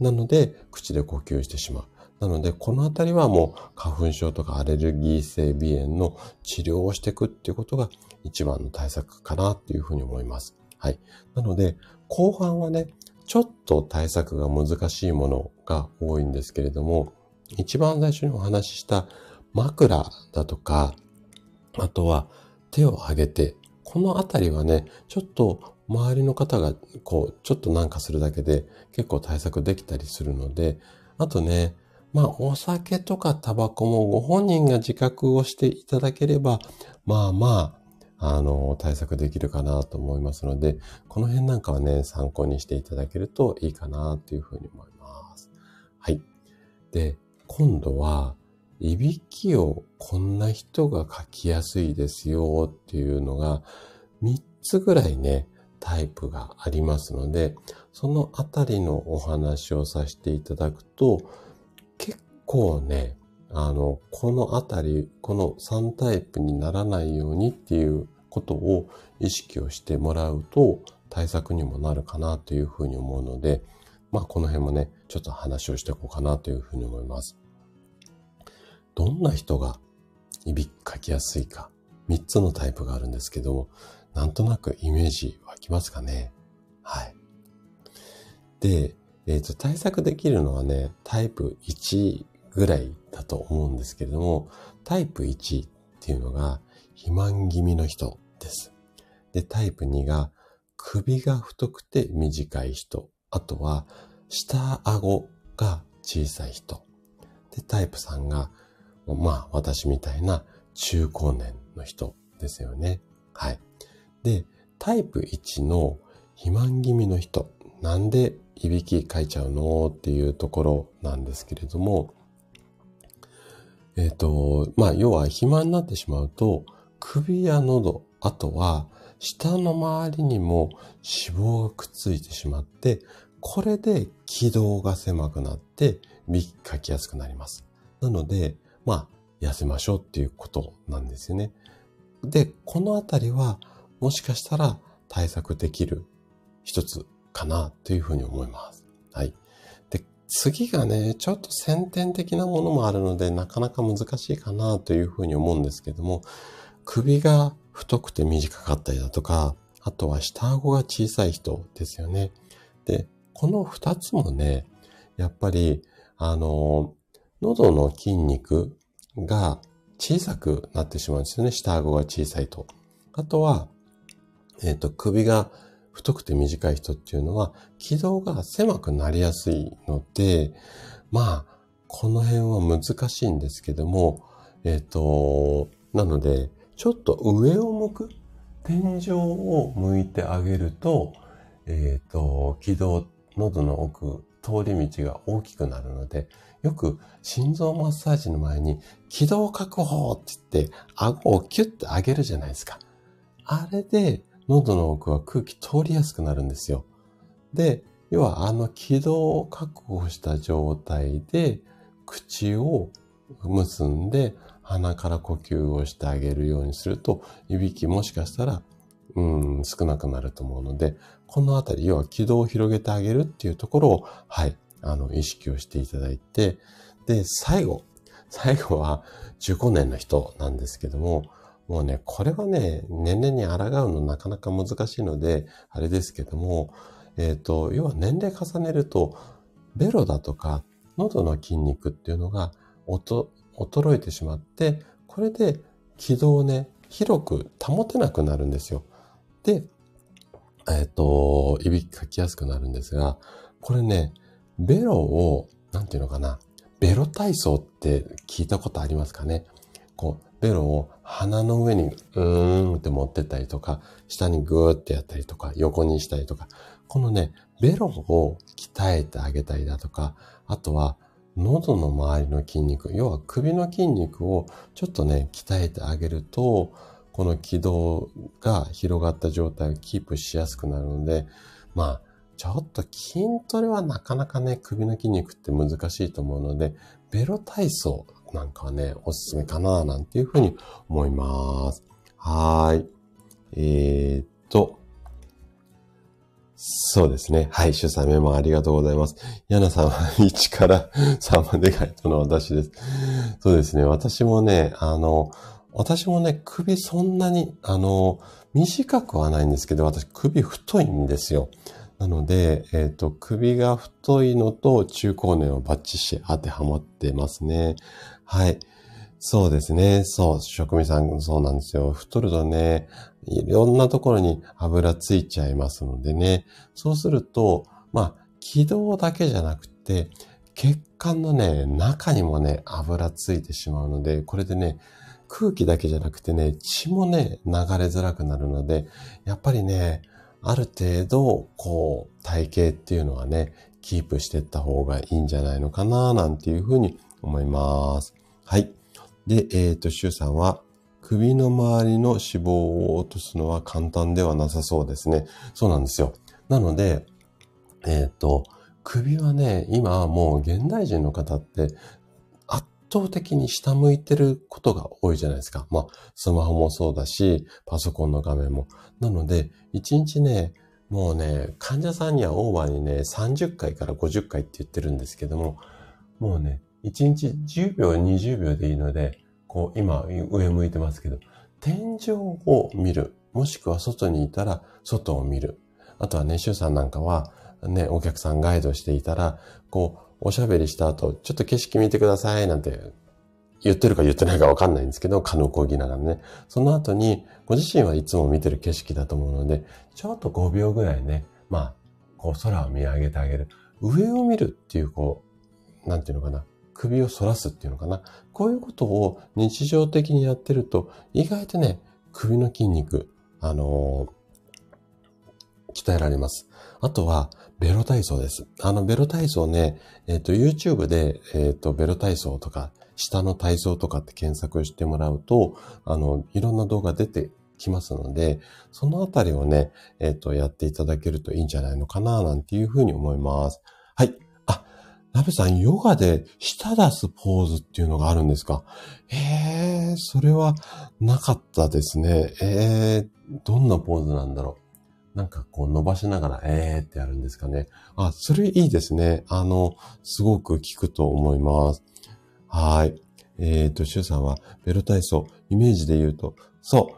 なので、口で呼吸してしまう。なので、このあたりはもう花粉症とかアレルギー性鼻炎の治療をしていくっていうことが一番の対策かなっていうふうに思います。はい。なので、後半はね、ちょっと対策が難しいものが多いんですけれども、一番最初にお話しした枕だとか、あとは手を上げてこのあたりはね、ちょっと周りの方がこう、ちょっとなんかするだけで結構対策できたりするので、あとね、まあお酒とかタバコもご本人が自覚をしていただければ、まあまあ、あの、対策できるかなと思いますので、この辺なんかはね、参考にしていただけるといいかなというふうに思います。はい。で、今度は、いびきをこんな人が書きやすいですよっていうのが3つぐらいね、タイプがありますので、そのあたりのお話をさせていただくと、結構ね、あの、このあたり、この3タイプにならないようにっていうことを意識をしてもらうと対策にもなるかなというふうに思うので、まあこの辺もね、ちょっと話をしていこうかなというふうに思います。どんな人がいびきかきやすいか、3つのタイプがあるんですけども、なんとなくイメージ湧きますかねはい。で、えっ、ー、と、対策できるのはね、タイプ1ぐらいだと思うんですけれども、タイプ1っていうのが、肥満気味の人です。で、タイプ2が、首が太くて短い人。あとは、下顎が小さい人。で、タイプ3が、まあ、私みたいな中高年の人ですよね。はい。で、タイプ1の肥満気味の人、なんでいびきかいちゃうのっていうところなんですけれども、えっ、ー、と、まあ、要は肥満になってしまうと、首や喉、あとは舌の周りにも脂肪がくっついてしまって、これで気道が狭くなって、びきかきやすくなります。なので、まあ、痩せましょうっていうことなんですよね。で、このあたりは、もしかしたら対策できる一つかなというふうに思います。はい。で、次がね、ちょっと先天的なものもあるので、なかなか難しいかなというふうに思うんですけども、首が太くて短かったりだとか、あとは下顎が小さい人ですよね。で、この二つもね、やっぱり、あの、喉の筋肉が小さくなってしまうんですよね。下顎が小さいと。あとは、えっ、ー、と、首が太くて短い人っていうのは、軌道が狭くなりやすいので、まあ、この辺は難しいんですけども、えっ、と、なので、ちょっと上を向く、天井を向いてあげると、えっ、と、軌道、喉の奥、通り道が大きくなるので、よく心臓マッサージの前に気道確保って言って顎をキュッて上げるじゃないですか。あれで喉の奥は空気通りやすくなるんですよ。で、要はあの気道を確保した状態で口を結んで鼻から呼吸をしてあげるようにすると、いびきもしかしたら、うん、少なくなると思うので、このあたり、要は気道を広げてあげるっていうところを、はい、あの、意識をしていただいて、で、最後、最後は15年の人なんですけども、もうね、これはね、年齢に抗うのなかなか難しいので、あれですけども、えっ、ー、と、要は年齢重ねると、ベロだとか、喉の筋肉っていうのが、衰えてしまって、これで気道をね、広く保てなくなるんですよ。で、えっ、ー、と、いびきかきやすくなるんですが、これね、ベロを、なんていうのかな、ベロ体操って聞いたことありますかね？こう、ベロを鼻の上にうーんって持ってったりとか、下にグーってやったりとか、横にしたりとか、このね、ベロを鍛えてあげたりだとか、あとは、喉の周りの筋肉、要は首の筋肉をちょっとね、鍛えてあげると、この軌道が広がった状態をキープしやすくなるので、まあ、ちょっと筋トレはなかなかね、首の筋肉って難しいと思うので、ベロ体操なんかはね、おすすめかな、なんていうふうに思います。はーい。えー、っと、そうですね。はい。主催メモありがとうございます。ヤナさんは1から3までガイドの私です。そうですね。私もね、あの、私もね、首そんなに、あの、短くはないんですけど、私首太いんですよ。なので、えっ、ー、と、首が太いのと中高年をバッチし当てはまってますね。はい。そうですね。そう、職味さん、そうなんですよ。太るとね、いろんなところに油ついちゃいますのでね。そうすると、まあ、気道だけじゃなくて、血管のね、中にもね、油ついてしまうので、これでね、空気だけじゃなくてね、血もね、流れづらくなるので、やっぱりね、ある程度、こう、体型っていうのはね、キープしていった方がいいんじゃないのかな、なんていうふうに思います。はい。で、えっ、ー、と、シュウさんは、首の周りの脂肪を落とすのは簡単ではなさそうですね。そうなんですよ。なので、えっ、ー、と、首はね、今もう現代人の方って倒的に下向いてることが多いじゃないですか。まあ、スマホもそうだし、パソコンの画面も。なので、1日ね、もうね、患者さんにはオーバーにね、30回から50回って言ってるんですけども、もうね、1日10秒、20秒でいいので、こう、今、上向いてますけど、天井を見る。もしくは外にいたら、外を見る。あとはね、シュさんなんかは、ね、お客さんガイドしていたら、こう、おしゃべりした後、ちょっと景色見てくださいなんて言ってるか言ってないかわかんないんですけど、可能講義ながらね。その後に、ご自身はいつも見てる景色だと思うので、ちょっと5秒ぐらいね、まあ、こう空を見上げてあげる。上を見るっていう、こう、なんていうのかな。首を反らすっていうのかな。こういうことを日常的にやってると、意外とね、首の筋肉、あのー、鍛えられます。あとは、ベロ体操です。あの、ベロ体操ね、えっ、ー、と、YouTube で、えっ、ー、と、ベロ体操とか、下の体操とかって検索してもらうと、あの、いろんな動画出てきますので、そのあたりをね、えっ、ー、と、やっていただけるといいんじゃないのかな、なんていうふうに思います。はい。あ、ナベさん、ヨガで舌出すポーズっていうのがあるんですか？ええ、それはなかったですね。ええー、どんなポーズなんだろう？なんかこう伸ばしながら、えーってやるんですかね。あ、それいいですね。あの、すごく効くと思います。はい。えっ、ー、と、シュウさんは、ベル体操、イメージで言うと、そう、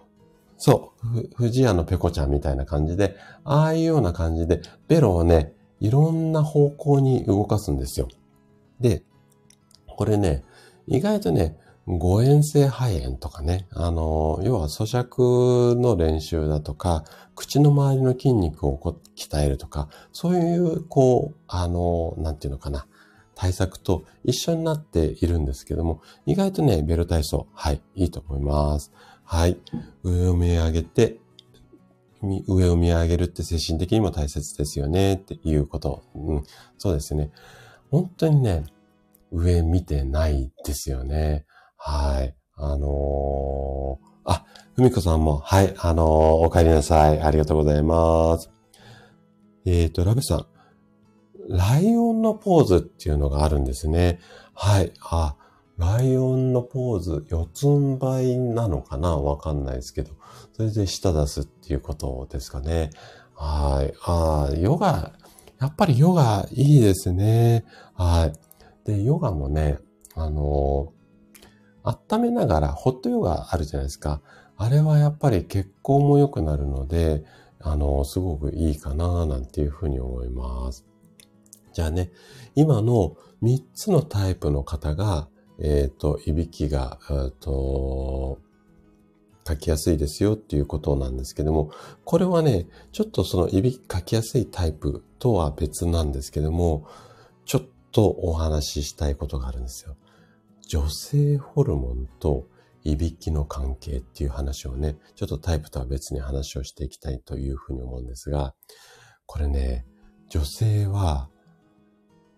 そう、ふ、藤屋のペコちゃんみたいな感じで、ああいうような感じで、ベロをね、いろんな方向に動かすんですよ。で、これね、意外とね、誤嚥性肺炎とかね、あの、要は咀嚼の練習だとか、口の周りの筋肉を鍛えるとか、そういう、こう、あの、なんていうのかな、対策と一緒になっているんですけども、意外とね、ベル体操、はい、いいと思います。はい。上を見上げて、上を見上げるって精神的にも大切ですよねっていうこと。うん、そうですね。本当にね、上見てないですよね。はい。あのー、あ、ふみこさんも、はい、あのー、お帰りなさい。ありがとうございます。えっ、ー、と、ラベさん。ライオンのポーズっていうのがあるんですね。はい。あ、ライオンのポーズ、四つん這いなのかな？わかんないですけど。それで舌出すっていうことですかね。はい。あヨガ、やっぱりヨガいいですね。はい。で、ヨガもね、あの温めながら、ホットヨガあるじゃないですか。あれはやっぱり血行も良くなるので、あの、すごくいいかな、なんていうふうに思います。じゃあね、今の3つのタイプの方が、えっ、ー、と、いびきが、えー、と、書きやすいですよっていうことなんですけども、これはね、ちょっとそのいびき書きやすいタイプとは別なんですけども、ちょっとお話ししたいことがあるんですよ。女性ホルモンといびきの関係っていう話をね、ちょっとタイプとは別に話をしていきたいというふうに思うんですが、これね、女性は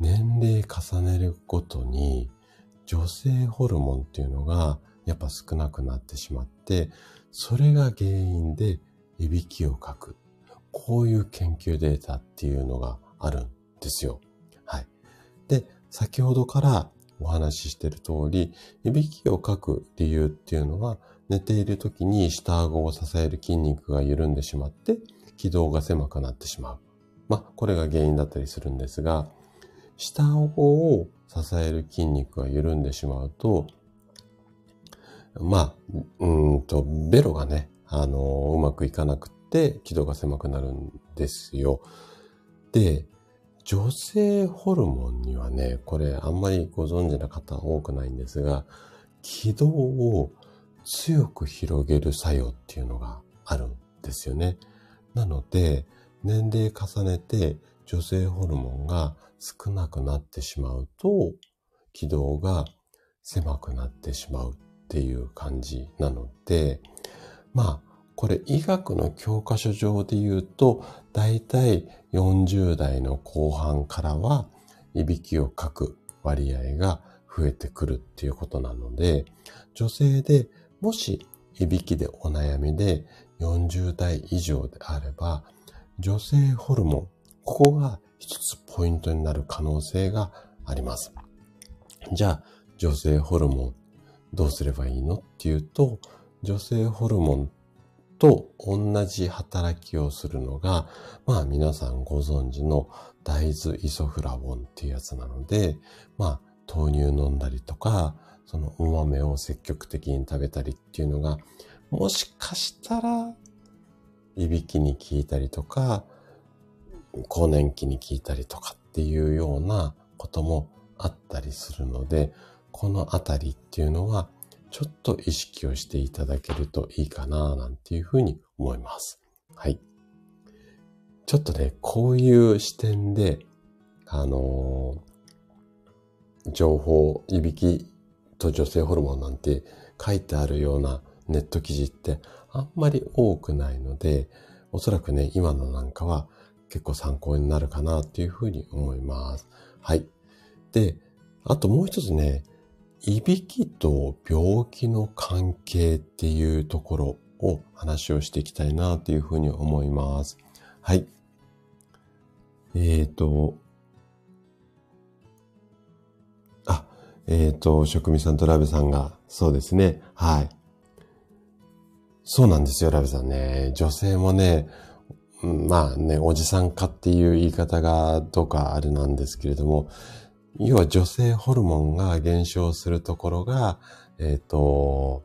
年齢重ねるごとに女性ホルモンっていうのがやっぱ少なくなってしまって、それが原因でいびきをかく。こういう研究データっていうのがあるんですよ。はい。で、先ほどからお話ししている通り、いびきをかく理由っていうのは、寝ている時に下顎を支える筋肉が緩んでしまって、気道が狭くなってしまう。まあ、これが原因だったりするんですが、下顎を支える筋肉が緩んでしまうと、まあ、うんと、ベロがね、あのうまくいかなくって、気道が狭くなるんですよ。で、女性ホルモンにはね、これあんまりご存知な方多くないんですが、気道を強く広げる作用っていうのがあるんですよね。なので、年齢重ねて女性ホルモンが少なくなってしまうと、気道が狭くなってしまうっていう感じなので、まあ、これ医学の教科書上で言うと、だいたい40代の後半からは、いびきをかく割合が増えてくるっていうことなので、女性でもしいびきでお悩みで40代以上であれば、女性ホルモン、ここが一つポイントになる可能性があります。じゃあ、女性ホルモンどうすればいいのっていうと、女性ホルモンと同じ働きをするのが、まあ皆さんご存知の大豆イソフラボンっていうやつなので、まあ豆乳飲んだりとか、そのお豆を積極的に食べたりっていうのが、もしかしたら、いびきに効いたりとか、更年期に効いたりとかっていうようなこともあったりするので、このあたりっていうのは、ちょっと意識をしていただけるといいかな、なんていうふうに思います。はい。ちょっとね、こういう視点で、あのー、情報、いびきと女性ホルモンなんて書いてあるようなネット記事ってあんまり多くないので、おそらくね、今のなんかは結構参考になるかなっていうふうに思います。はい。で、あともう一つね、いびきと病気の関係っていうところを話をしていきたいなというふうに思います。はい。えっ、ー、と、あ、えっ、ー、と、職味さんとラベさんが、そうですね。はい。そうなんですよ、ラベさんね。女性もね、まあね、おじさんかっていう言い方がどうかあれなんですけれども、要は女性ホルモンが減少するところが、えっ、ー、と、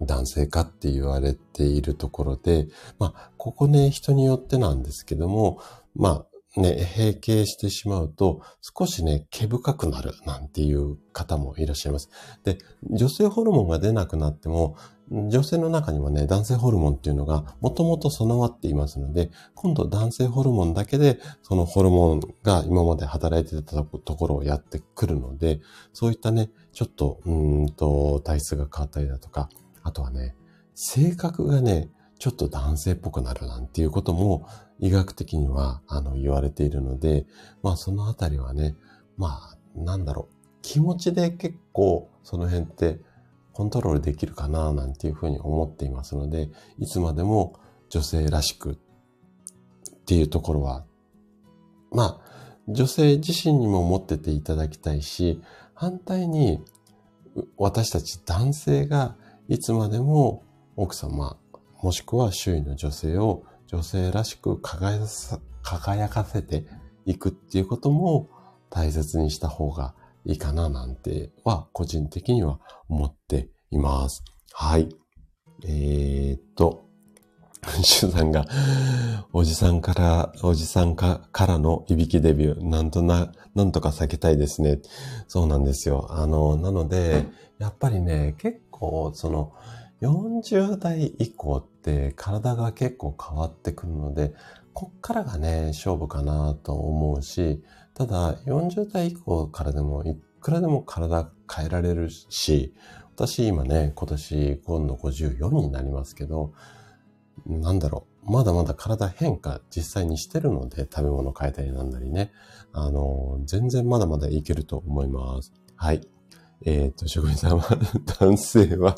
男性化って言われているところで、まあ、ここね、人によってなんですけども、まあ、ね、閉経してしまうと、少しね、毛深くなるなんていう方もいらっしゃいます。で、女性ホルモンが出なくなっても、女性の中にもね、男性ホルモンっていうのがもともと備わっていますので、今度男性ホルモンだけで、そのホルモンが今まで働いてたところをやってくるので、そういったね、ちょっと、うんと、体質が変わったりだとか、あとはね、性格がね、ちょっと男性っぽくなるなんていうことも医学的にはあの言われているので、まあそのあたりはね、まあなんだろう、気持ちで結構その辺ってコントロールできるかななんていうふうに思っていますので、いつまでも女性らしくっていうところは、まあ女性自身にも持ってていただきたいし、反対に私たち男性がいつまでも奥様、もしくは周囲の女性を女性らしく輝かせていくっていうことも大切にした方がいいかななんては個人的には思っています。はい。えー、っと、[laughs] シュさんが、おじさんから、おじさんかからのいびきデビュー、なんとな、なんとか避けたいですね。そうなんですよ。あの、なので、やっぱりね、結構、その、40代以降って体が結構変わってくるので、こっからがね、勝負かなと思うし、ただ40代以降からでもいくらでも体変えられるし、私今ね、今年今度54になりますけど、なんだろう、まだまだ体変化実際にしてるので、食べ物変えたりなんだりね。あの、全然まだまだいけると思います。はい。えっ、ー、と、職員さんは、男性は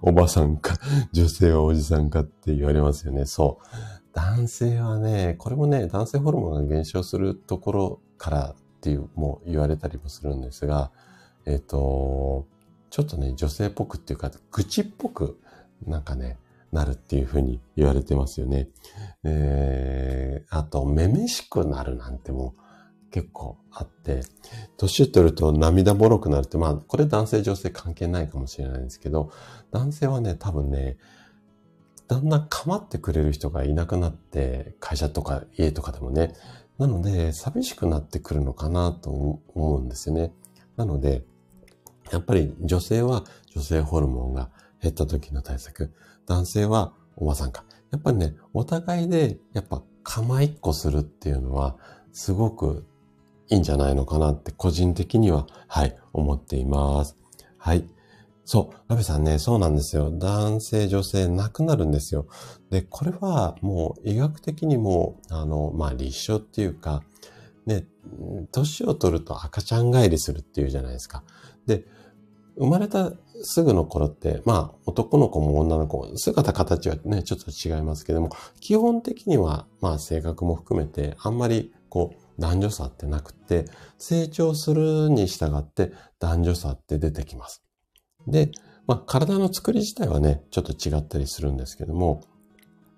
おばさんか、女性はおじさんかって言われますよね。そう。男性はね、これもね、男性ホルモンが減少するところからっていう、も言われたりもするんですが、えっ、ー、と、ちょっとね、女性っぽくっていうか、愚痴っぽく、なんかね、なるっていうふうに言われてますよね。えー、あと、めめしくなるなんても、結構あって、年を取ると涙もろくなるって、まあ、これ男性女性関係ないかもしれないんですけど、男性はね、多分ね、だんだん構ってくれる人がいなくなって、会社とか家とかでもね、なので、寂しくなってくるのかなと思うんですよね。なので、やっぱり女性は女性ホルモンが減った時の対策、男性はおばさんか。やっぱりね、お互いで、やっぱ構いっこするっていうのは、すごくいいんじゃないのかなって個人的には、はい、思っています。はい。そう、ラベさんね、そうなんですよ。男性、女性、なくなるんですよ。で、これはもう医学的にも、あの、まあ、立証っていうか、ね、年を取ると赤ちゃん帰りするっていうじゃないですか。で、生まれたすぐの頃って、まあ、男の子も女の子も、姿形はね、ちょっと違いますけども、基本的には、まあ、性格も含めて、あんまり、こう、男女差ってなくて、成長するに従って男女差って出てきます。で、まあ、体の作り自体はね、ちょっと違ったりするんですけども、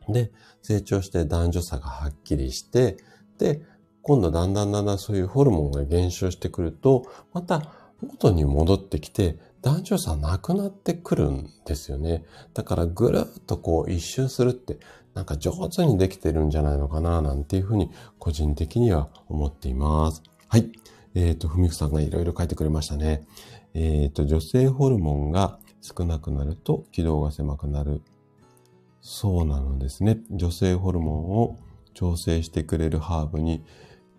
で、成長して男女差がはっきりして、で、今度だんだんだんだんそういうホルモンが減少してくると、また元に戻ってきて、男女差なくなってくるんですよね。だからぐるっとこう一周するって、なんか上手にできてるんじゃないのかな、なんていうふうに個人的には思っています。はい。えっ、ー、と、ふみくさんがいろいろ書いてくれましたね。えっ、ー、と、女性ホルモンが少なくなると気道が狭くなる。そうなのですね。女性ホルモンを調整してくれるハーブに、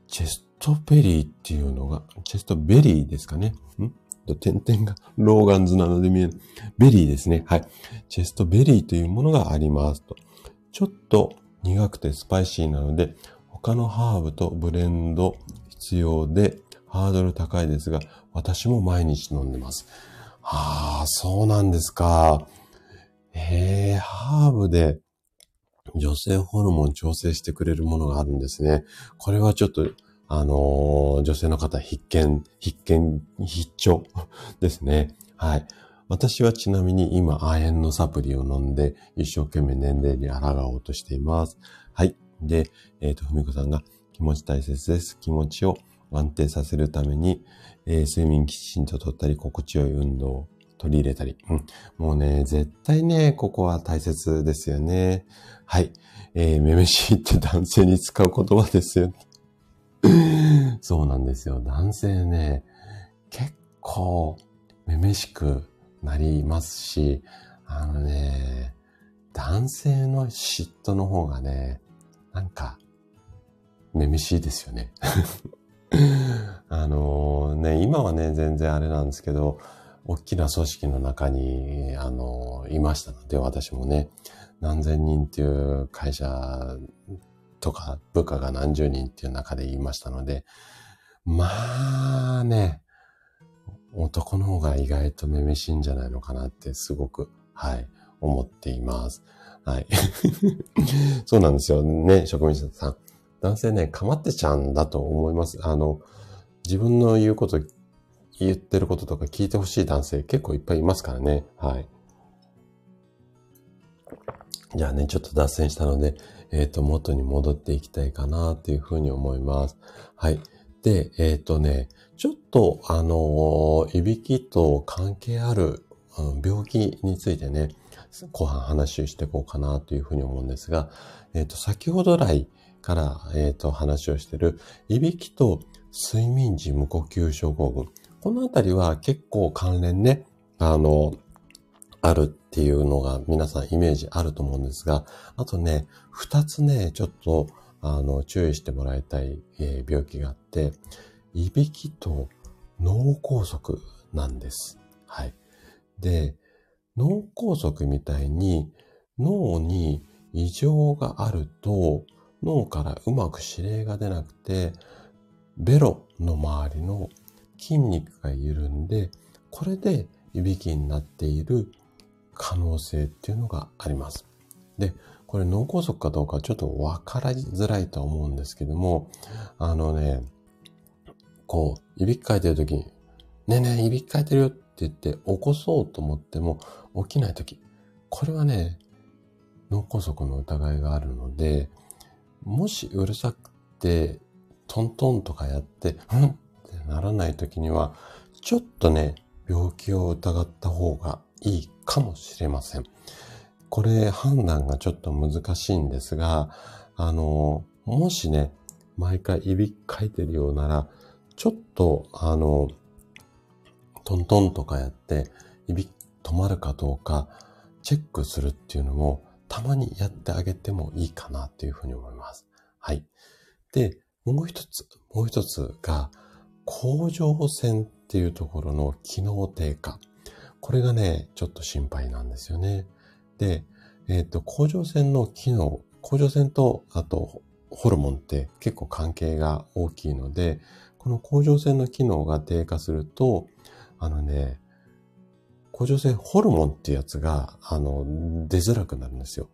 チェストベリーっていうのが、チェストベリーですかね。ん？点々がローガンズなので見える。ベリーですね。はい。チェストベリーというものがありますと。ちょっと苦くてスパイシーなので、他のハーブとブレンド必要でハードル高いですが、私も毎日飲んでます。ああ、そうなんですか。へえ、ハーブで女性ホルモン調整してくれるものがあるんですね。これはちょっと、あのー、女性の方必見、必見、必聴 [laughs] ですね。はい。私はちなみに今、亜鉛のサプリを飲んで、一生懸命年齢に抗おうとしています。はい。で、えっ、ー、と、ふみこさんが気持ち大切です。気持ちを安定させるために、えー、睡眠きちんととったり、心地よい運動を取り入れたり。うん。もうね、絶対ね、ここは大切ですよね。はい。えー、めめしいって男性に使う言葉ですよ。ね [laughs] そうなんですよ。男性ね、結構、めめしくなりますし、あのね、男性の嫉妬の方がね、なんか、めめしいですよね。[laughs] あのね、今はね、全然あれなんですけど、大きな組織の中に、あのいましたので、私もね、何千人っていう会社とか部下が何十人っていう中で言いましたので、まあね、男の方が意外とめめしいんじゃないのかなってすごく、はい、思っています。はい。[laughs] そうなんですよね、職員さん。男性ね、かまってちゃうんだと思います。あの、自分の言うこと、言ってることとか聞いてほしい男性結構いっぱいいますからね。はい。じゃあね、ちょっと脱線したので、えっ、ー、と、元に戻っていきたいかなというふうに思います。はい。で、えっ、ー、とね、ちょっと、あのいびきと関係ある、うん、病気についてね、後半話をしていこうかなというふうに思うんですが、えっ、と、先ほど来から、えっ、と、話をしている、いびきと睡眠時無呼吸症候群。このあたりは結構関連ね、あの、あるっていうのが皆さんイメージあると思うんですが、あとね、二つね、ちょっと、あの、注意してもらいたい、えー、病気があって、いびきと脳梗塞なんです。はい。で、脳梗塞みたいに脳に異常があると脳からうまく指令が出なくて、ベロの周りの筋肉が緩んで、これでいびきになっている可能性っていうのがあります。で、これ脳梗塞かどうかちょっとわからづらいと思うんですけども、あのね、こう、いびきかいてるときに、ねえねえ、いびきかいてるよって言って起こそうと思っても起きないとき、これはね、脳梗塞の疑いがあるので、もしうるさくて、トントンとかやって、うん？ってならないときには、ちょっとね、病気を疑った方がいいかもしれません。これ判断がちょっと難しいんですが、あの、もしね、毎回いびきかいてるようなら、ちょっと、あの、トントンとかやって、いびき止まるかどうか、チェックするっていうのも、たまにやってあげてもいいかなっていうふうに思います。はい。で、もう一つ、もう一つが、甲状腺っていうところの機能低下。これがね、ちょっと心配なんですよね。で、えっ、ー、と、甲状腺の機能、甲状腺と、あと、ホルモンって結構関係が大きいので、この甲状腺の機能が低下すると、あのね、甲状腺ホルモンっていうやつが、あの、出づらくなるんですよ。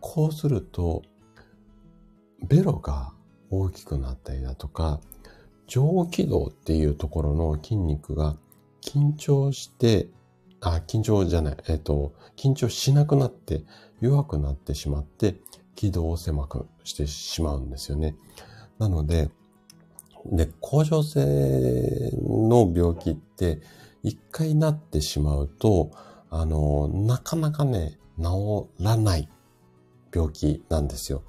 こうすると、ベロが大きくなったりだとか、上気道っていうところの筋肉が緊張して、あ、緊張じゃない、えっ、と、緊張しなくなって弱くなってしまって、気道を狭くしてしまうんですよね。なので、で、甲状腺の病気って、一回なってしまうと、あの、なかなかね、治らない病気なんですよ。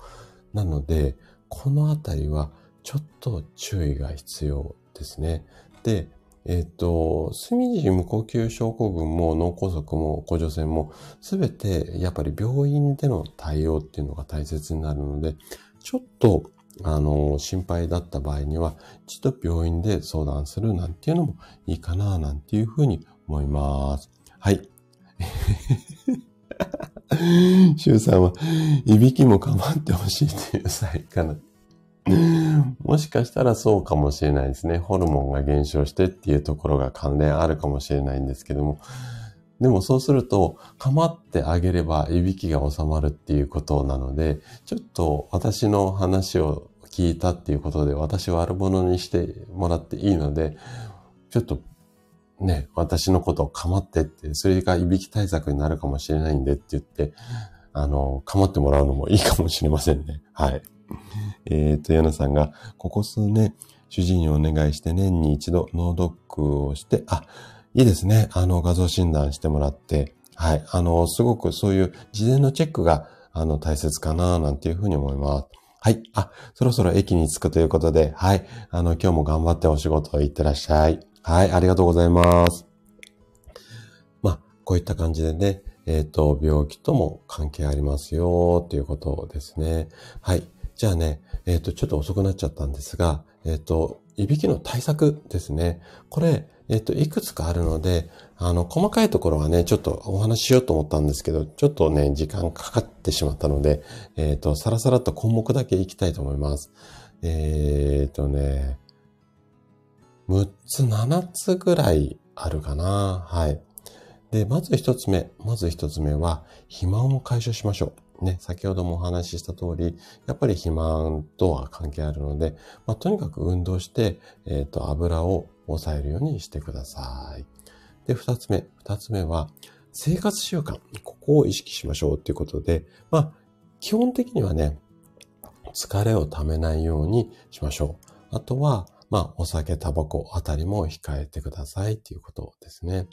なので、このあたりはちょっと注意が必要ですね。で、えっ、ー、と、睡眠時無呼吸症候群も脳梗塞も甲状腺もすべてやっぱり病院での対応っていうのが大切になるので、ちょっとあの、心配だった場合には、一度病院で相談するなんていうのもいいかな、なんていうふうに思います。はい。[laughs] シュウさんは、いびきも構ってほしいという際かな。もしかしたらそうかもしれないですね。ホルモンが減少してっていうところが関連あるかもしれないんですけども。でもそうすると、構ってあげればいびきが収まるっていうことなので、ちょっと私の話を聞いたっていうことで私を悪者にしてもらっていいので、ちょっとね、私のことを構ってって、それがいびき対策になるかもしれないんでって言って、あの、構ってもらうのもいいかもしれませんね。はい。えっ、ー、と、ヤナさんが、ここ数年、主治医にお願いして年に一度脳ドックをして、あ、いいですね。あの、画像診断してもらって、はい。あの、すごくそういう事前のチェックが、あの、大切かな、なんていうふうに思います。はい。あ、そろそろ駅に着くということで、はい。あの、今日も頑張ってお仕事行ってらっしゃい。はい。ありがとうございます。まあ、こういった感じでね、えっ、ー、と、病気とも関係ありますよ、ということですね。はい。じゃあね、えっ、ー、と、ちょっと遅くなっちゃったんですが、えっ、ー、と、いびきの対策ですね。これ、えっ、と、いくつかあるので、あの、細かいところはね、ちょっとお話ししようと思ったんですけど、ちょっとね、時間かかってしまったので、えっ、と、さらさらと項目だけいきたいと思います。えっ、とね、6つ、7つぐらいあるかな。はい。で、まず一つ目。まず一つ目は、肥満を解消しましょう。ね、先ほどもお話しした通り、やっぱり肥満とは関係あるので、まあ、とにかく運動して、えっ、ー、と、油を抑えるようにしてください。で、二つ目。二つ目は、生活習慣。ここを意識しましょうっていうことで、まあ、基本的にはね、疲れをためないようにしましょう。あとは、まあ、お酒、タバコあたりも控えてくださいっていうことですね。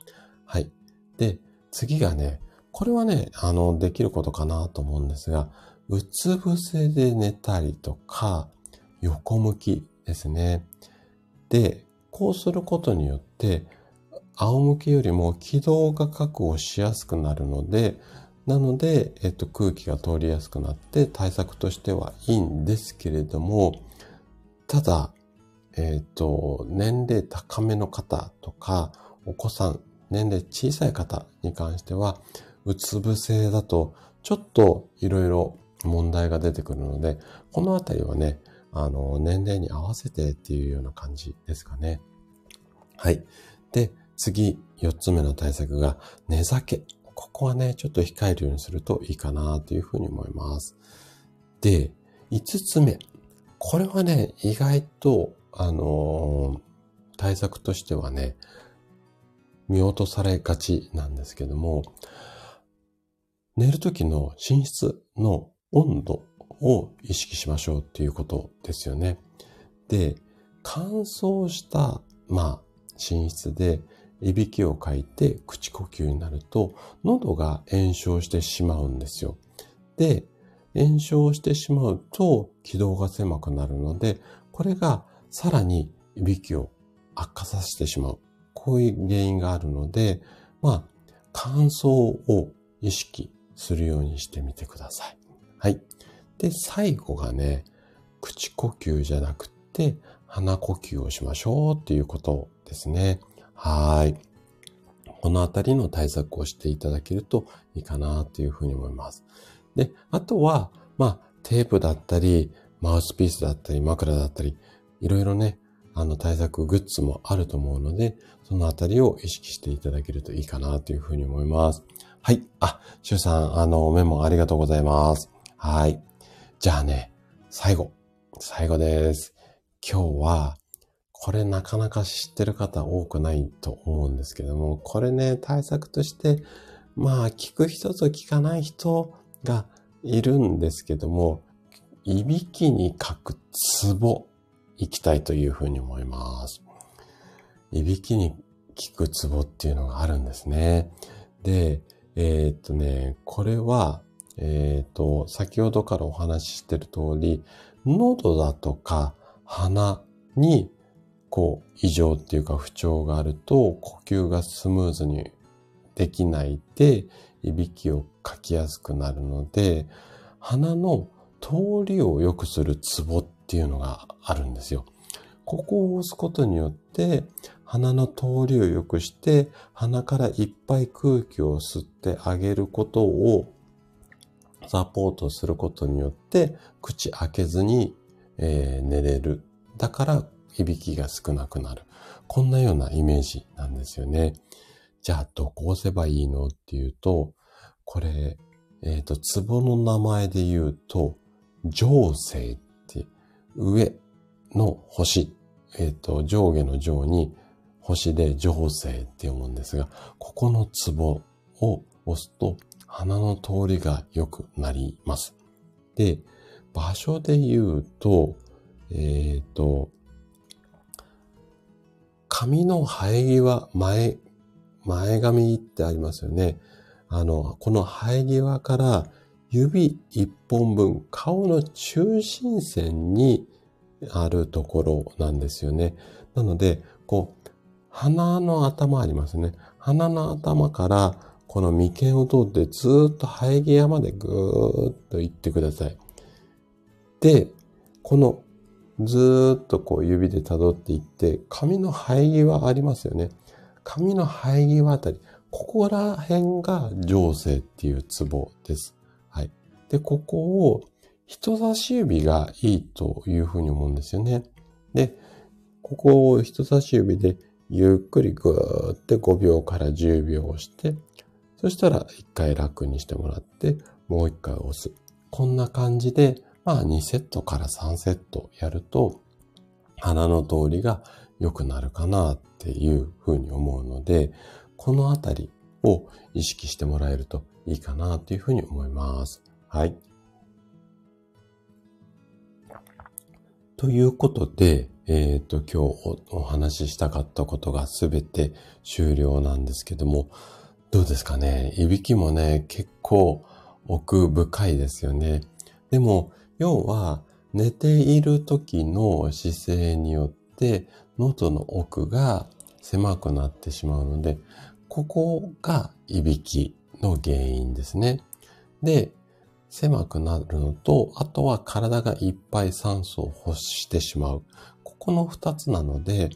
はい。で、次がね、これはね、あの、できることかなと思うんですが、うつ伏せで寝たりとか、横向きですね。で、こうすることによって、仰向けよりも気道が確保しやすくなるので、なので、えっと、空気が通りやすくなって対策としてはいいんですけれども、ただ、えっと、年齢高めの方とか、お子さん、年齢小さい方に関しては、うつ伏せだと、ちょっといろいろ問題が出てくるので、このあたりはね、あの、年齢に合わせてっていうような感じですかね。はい。で、次、四つ目の対策が、寝酒。ここはね、ちょっと控えるようにするといいかなというふうに思います。で、五つ目。これはね、意外と、あのー、対策としてはね、見落とされがちなんですけども、寝るときの寝室の温度を意識しましょうっていうことですよね。で、乾燥した、まあ、寝室でいびきをかいて口呼吸になると、喉が炎症してしまうんですよ。で、炎症してしまうと気道が狭くなるので、これがさらにいびきを悪化させてしまう。こういう原因があるので、まあ、乾燥を意識するようにしてみてください。はい。で、最後がね、口呼吸じゃなくて、鼻呼吸をしましょうっていうことですね。はい。このあたりの対策をしていただけるといいかなというふうに思います。で、あとは、まあ、テープだったり、マウスピースだったり、枕だったり、いろいろね、あの対策グッズもあると思うので、そのあたりを意識していただけるといいかなというふうに思います。はい。あ、シュウさん、あの、メモありがとうございます。はい。じゃあね、最後。最後です。今日は、これなかなか知ってる方多くないと思うんですけども、これね、対策として、まあ、聞く人と聞かない人がいるんですけども、いびきに書くツボいきたいというふうに思います。いびきに効くツボっていうのがあるんですね。で、えー、っとね、これは、えー、っと、先ほどからお話ししてる通り、喉だとか鼻に、こう、異常っていうか不調があると、呼吸がスムーズにできないで、いびきをかきやすくなるので、鼻の通りを良くするツボっていうのがあるんですよ。ここを押すことによって、鼻の通りを良くして、鼻からいっぱい空気を吸ってあげることをサポートすることによって、口開けずに、えー、寝れる。だから、いびきが少なくなる。こんなようなイメージなんですよね。じゃあ、どこ押せばいいのっていうと、これ、えっ、ー、と、ツボの名前で言うと、上星っ上の星、えっ、ー、と、上下の上に星で上星って読むんですが、ここのツボを押すと鼻の通りが良くなります。で、場所で言うと、えっ、ー、と、髪の生え際、前、前髪ってありますよね。あの、この生え際から指一本分、顔の中心線にあるところなんですよね。なので、こう、鼻の頭ありますね。鼻の頭からこの眉間を通ってずっと生え際までぐーっと行ってください。で、このずーっとこう指で辿っていって、髪の生え際ありますよね。髪の生え際あたり、ここら辺が情勢っていうツボです。で、ここを人差し指がいいというふうに思うんですよね。で、ここを人差し指でゆっくりぐーって5秒から10秒押して、そしたら一回楽にしてもらって、もう一回押す。こんな感じで、まあ2セットから3セットやると、鼻の通りが良くなるかなっていうふうに思うので、このあたりを意識してもらえるといいかなというふうに思います。はい。ということで、えっ、ー、と、今日お話ししたかったことがすべて終了なんですけども、どうですかね？いびきもね、結構奥深いですよね。でも、要は、寝ている時の姿勢によって、喉の奥が狭くなってしまうので、ここがいびきの原因ですね。で、狭くなるのと、あとは体がいっぱい酸素を欲してしまう。ここの二つなので、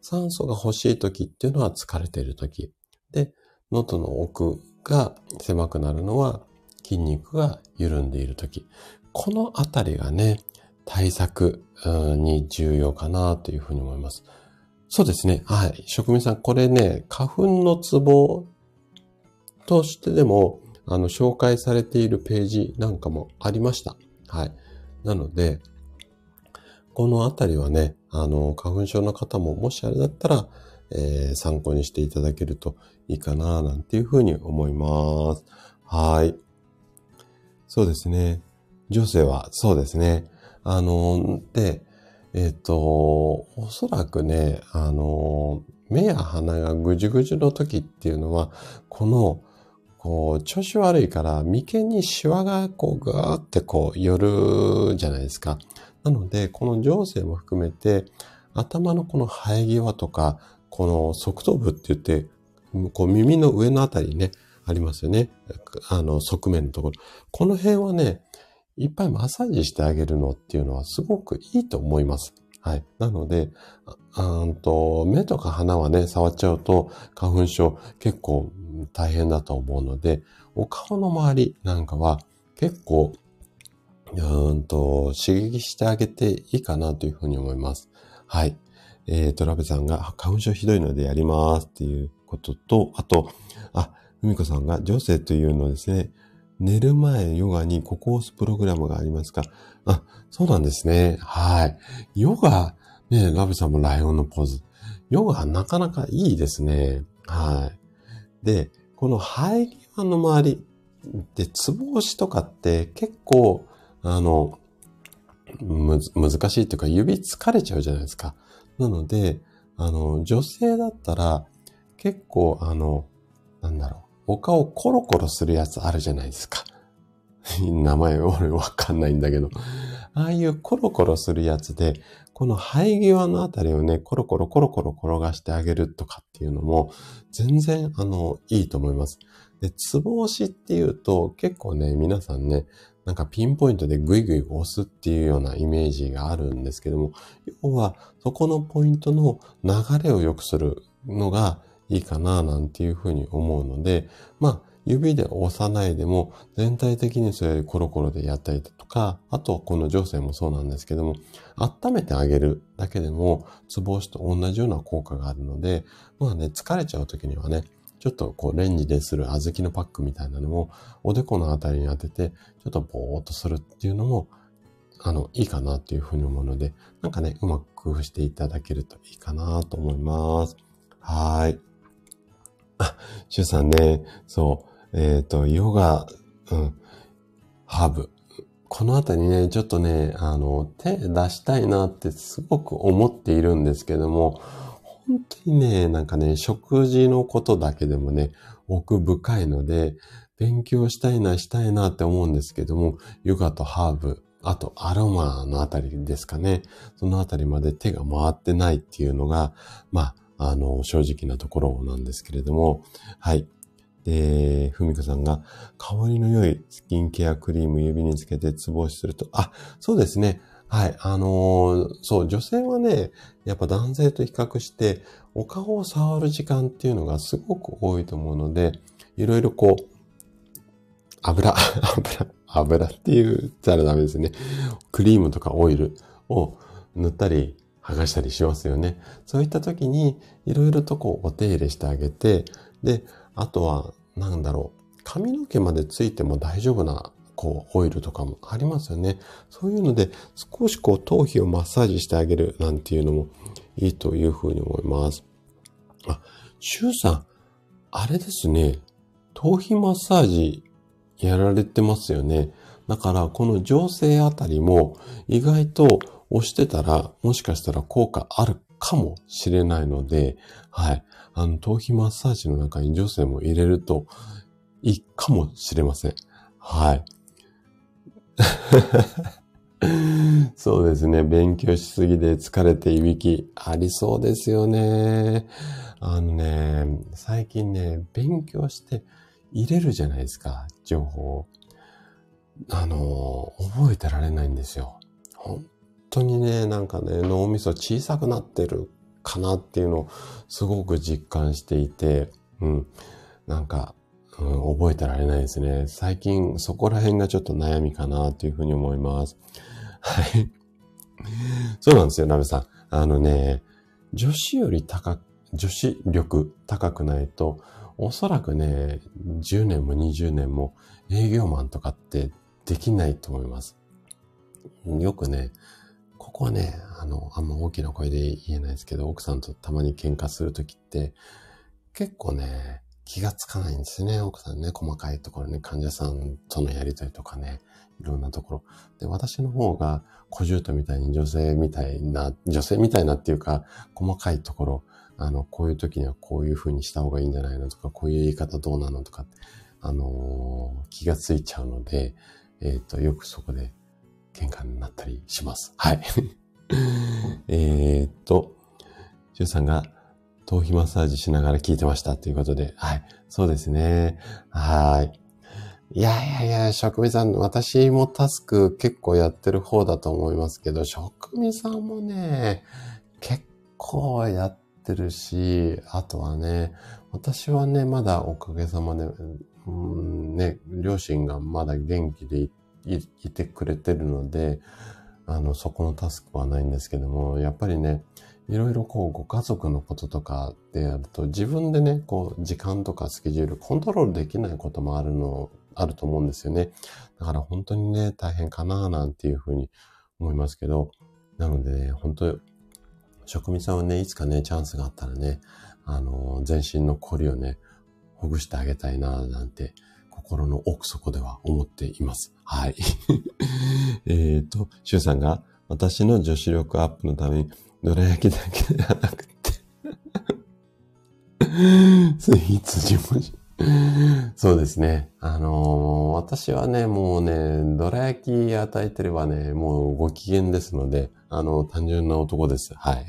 酸素が欲しい時っていうのは疲れている時。で、喉の奥が狭くなるのは筋肉が緩んでいる時。このあたりがね、対策に重要かなというふうに思います。そうですね。はい。職人さん、これね、花粉のツボとしてでも、あの、紹介されているページなんかもありました。はい。なので、このあたりはね、あの、花粉症の方ももしあれだったら、えー、参考にしていただけるといいかな、なんていうふうに思います。はい。そうですね。女性は、そうですね。あの、で、えっ、ー、と、おそらくね、あの、目や鼻がぐじゅぐじゅの時っていうのは、この、こう、調子悪いから眉間にシワがこう、ぐーってこう、寄るじゃないですか。なので、この情勢も含めて、頭のこの生え際とか、この側頭部って言って、こう耳の上のあたりね、ありますよね。あの、側面のところ。この辺はね、いっぱいマッサージしてあげるのっていうのはすごくいいと思います。はい。なので、あんと目とか鼻はね、触っちゃうと花粉症結構大変だと思うので、お顔の周りなんかは結構うんと、刺激してあげていいかなというふうに思います。はい。えー、トラベさんが、花粉症ひどいのでやりますっていうことと、あと、あ、ふみこさんが、女性というのですね、寝る前ヨガにここを押すプログラムがありますかあ、そうなんですね。はい。ヨガ、ね、ラブさんもライオンのポーズ。ヨガなかなかいいですね。はい。で、この生え際の周りで、つぼ押しとかって結構あの、む、難しいっていうか指疲れちゃうじゃないですか。なので、あの、女性だったら結構あの、なんだろう、お顔コロコロするやつあるじゃないですか。[laughs] 名前俺わかんないんだけど。ああいうコロコロするやつで、この生え際のあたりをね、コロコロコロコロ転がしてあげるとかっていうのも、全然、あの、いいと思います。で、ツボ押しっていうと、結構ね、皆さんね、なんかピンポイントでグイグイ押すっていうようなイメージがあるんですけども、要はそこのポイントの流れを良くするのがいいかななんていうふうに思うので、まあ指で押さないでも全体的にそういうコロコロでやったりだとか、あとはこの女性もそうなんですけども、温めてあげるだけでもツボ押しと同じような効果があるので、まあね、疲れちゃう時にはね、ちょっとこうレンジでする小豆のパックみたいなのもおでこのあたりに当てて、ちょっとぼーっとするっていうのも、あの、いいかなっていうふうに思うので、なんかね、うまく工夫していただけるといいかなと思います。はい。あ、シュさんね、そう、えっ、ー、と、ヨガ、うん、ハーブ。このあたりね、ちょっとね、あの、手出したいなってすごく思っているんですけども、本当にね、なんかね、食事のことだけでもね、奥深いので、勉強したいな、したいなって思うんですけども、ヨガとハーブ、あとアロマのあたりですかね。そのあたりまで手が回ってないっていうのが、まあ、あの、正直なところなんですけれども、はい。で、ふみかさんが、香りの良いスキンケアクリーム指につけてつぼ押しすると、あ、そうですね。はい。あのー、そう、女性はね、やっぱ男性と比較して、お顔を触る時間っていうのがすごく多いと思うので、いろいろこう、油、[laughs] 油、油って言ったらダメですね。クリームとかオイルを塗ったり、剥がしたりしますよね。そういった時に、いろいろとこう、お手入れしてあげて、で、あとは、なんだろう。髪の毛までついても大丈夫な、こう、オイルとかもありますよね。そういうので、少しこう、頭皮をマッサージしてあげるなんていうのもいいというふうに思います。あ、シュウさん、あれですね。頭皮マッサージやられてますよね。だから、この情勢あたりも意外と押してたら、もしかしたら効果あるかもしれないので、はい。あの、頭皮マッサージの中に女性も入れるといいかもしれません。はい。[laughs] そうですね。勉強しすぎで疲れていびきありそうですよね。あのね、最近ね、勉強して入れるじゃないですか、情報。あの、覚えてられないんですよ。本当にね、なんかね、脳みそ小さくなってるかなっていうのをすごく実感していて、うん。なんか、うん、覚えてられないですね。最近そこら辺がちょっと悩みかなというふうに思います。はい。そうなんですよ、ナベさん。あのね、女子より高く、女子力高くないと、おそらくね、10年も20年も営業マンとかってできないと思います。よくね、ここはね、あの、あんま大きな声で言えないですけど、奥さんとたまに喧嘩するときって、結構ね、気がつかないんですね、奥さんね。細かいところね、患者さんとのやりとりとかね、いろんなところ。で、私の方が小獣とみたいに女性みたいな、女性みたいなっていうか、細かいところ、あの、こういう時にはこういう風にした方がいいんじゃないのとか、こういう言い方どうなのとか、あのー、気がついちゃうので、えっ、ー、と、よくそこで喧嘩になったりします。はい。[laughs] えっと、シュウさんが頭皮マッサージしながら聞いてましたということで、はい。そうですね。はい。いやいやいや、職味さん、私もタスク結構やってる方だと思いますけど、職味さんもね、結構やってるし、あとはね、私はね、まだおかげさまで、うん、ね、両親がまだ元気でいいてくれてるので、あの、そこのタスクはないんですけども、やっぱりね、いろいろこう、ご家族のこととかでやると、自分でね、こう、時間とかスケジュールコントロールできないこともあるの、あると思うんですよね。だから本当にね、大変かななんていうふうに思いますけど、なのでね、本当職味さんはね、いつかね、チャンスがあったらね、あの、全身の凝りをね、ほぐしてあげたいな、なんて、心の奥底では思っています。はい。[laughs] えっと、シュウさんが、私の女子力アップのために、どら焼きだけではなくて [laughs] スイーツ自分そうですね。あのー、私はね、もうね、どら焼き与えてればね、もうご機嫌ですので、あの、単純な男です。はい。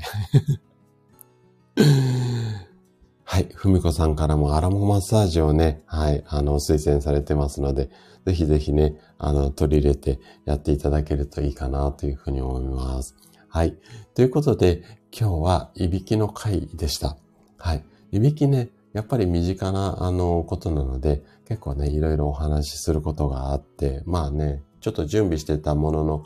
[laughs] はい。ふみこさんからもアロママッサージをね、はい、あの、推薦されてますので、ぜひぜひね、あの、取り入れてやっていただけるといいかなというふうに思います。はい。ということで、今日はいびきの回でした。はい。いびきね、やっぱり身近な、あの、ことなので、結構ね、いろいろお話しすることがあって、まあね、ちょっと準備してたものの、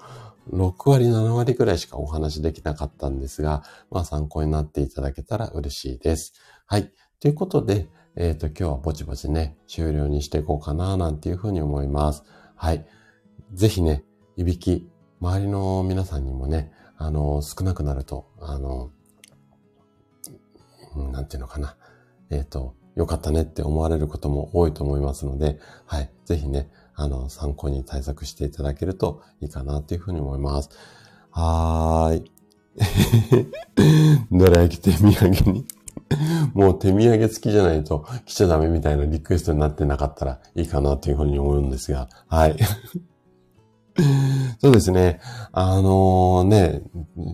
6割、7割くらいしかお話しできなかったんですが、まあ参考になっていただけたら嬉しいです。はい。ということで、えっ、ー、と、今日はぼちぼちね、終了にしていこうかな、なんていうふうに思います。はい。ぜひね、いびき、周りの皆さんにもね、あの、少なくなると、あの、なんていうのかな。えっ、ー、と、よかったねって思われることも多いと思いますので、はい。ぜひね、あの、参考に対策していただけるといいかなというふうに思います。はーい。[laughs] どら焼き手土産に [laughs] もう手土産付きじゃないと来ちゃダメみたいなリクエストになってなかったらいいかなというふうに思うんですが、はい。[laughs] そうですね。あのー、ね、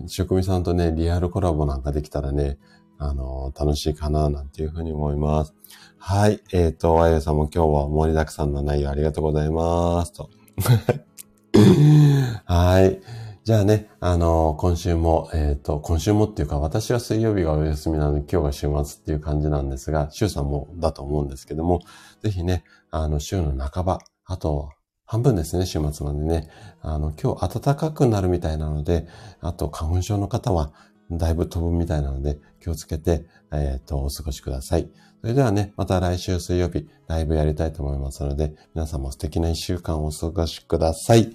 職味さんとね、リアルコラボなんかできたらね、あのー、楽しいかな、なんていうふうに思います。はい。えっ、ー、と、あゆさんも今日は盛りだくさんの内容ありがとうございます。と。[laughs] はい。じゃあね、あのー、今週も、えっ、ー、と、今週もっていうか、私は水曜日がお休みなので、今日が週末っていう感じなんですが、週さんもだと思うんですけども、ぜひね、あの、週の半ば、あと、半分ですね、週末までね。あの、今日暖かくなるみたいなので、あと、花粉症の方は、だいぶ飛ぶみたいなので、気をつけて、えっ、ー、と、お過ごしください。それではね、また来週水曜日、ライブやりたいと思いますので、皆さんも素敵な一週間をお過ごしください。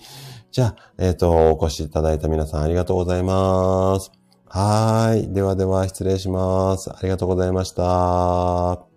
じゃあ、えっ、ー、と、お越しいただいた皆さんありがとうございます。はい。ではでは失礼します。ありがとうございました。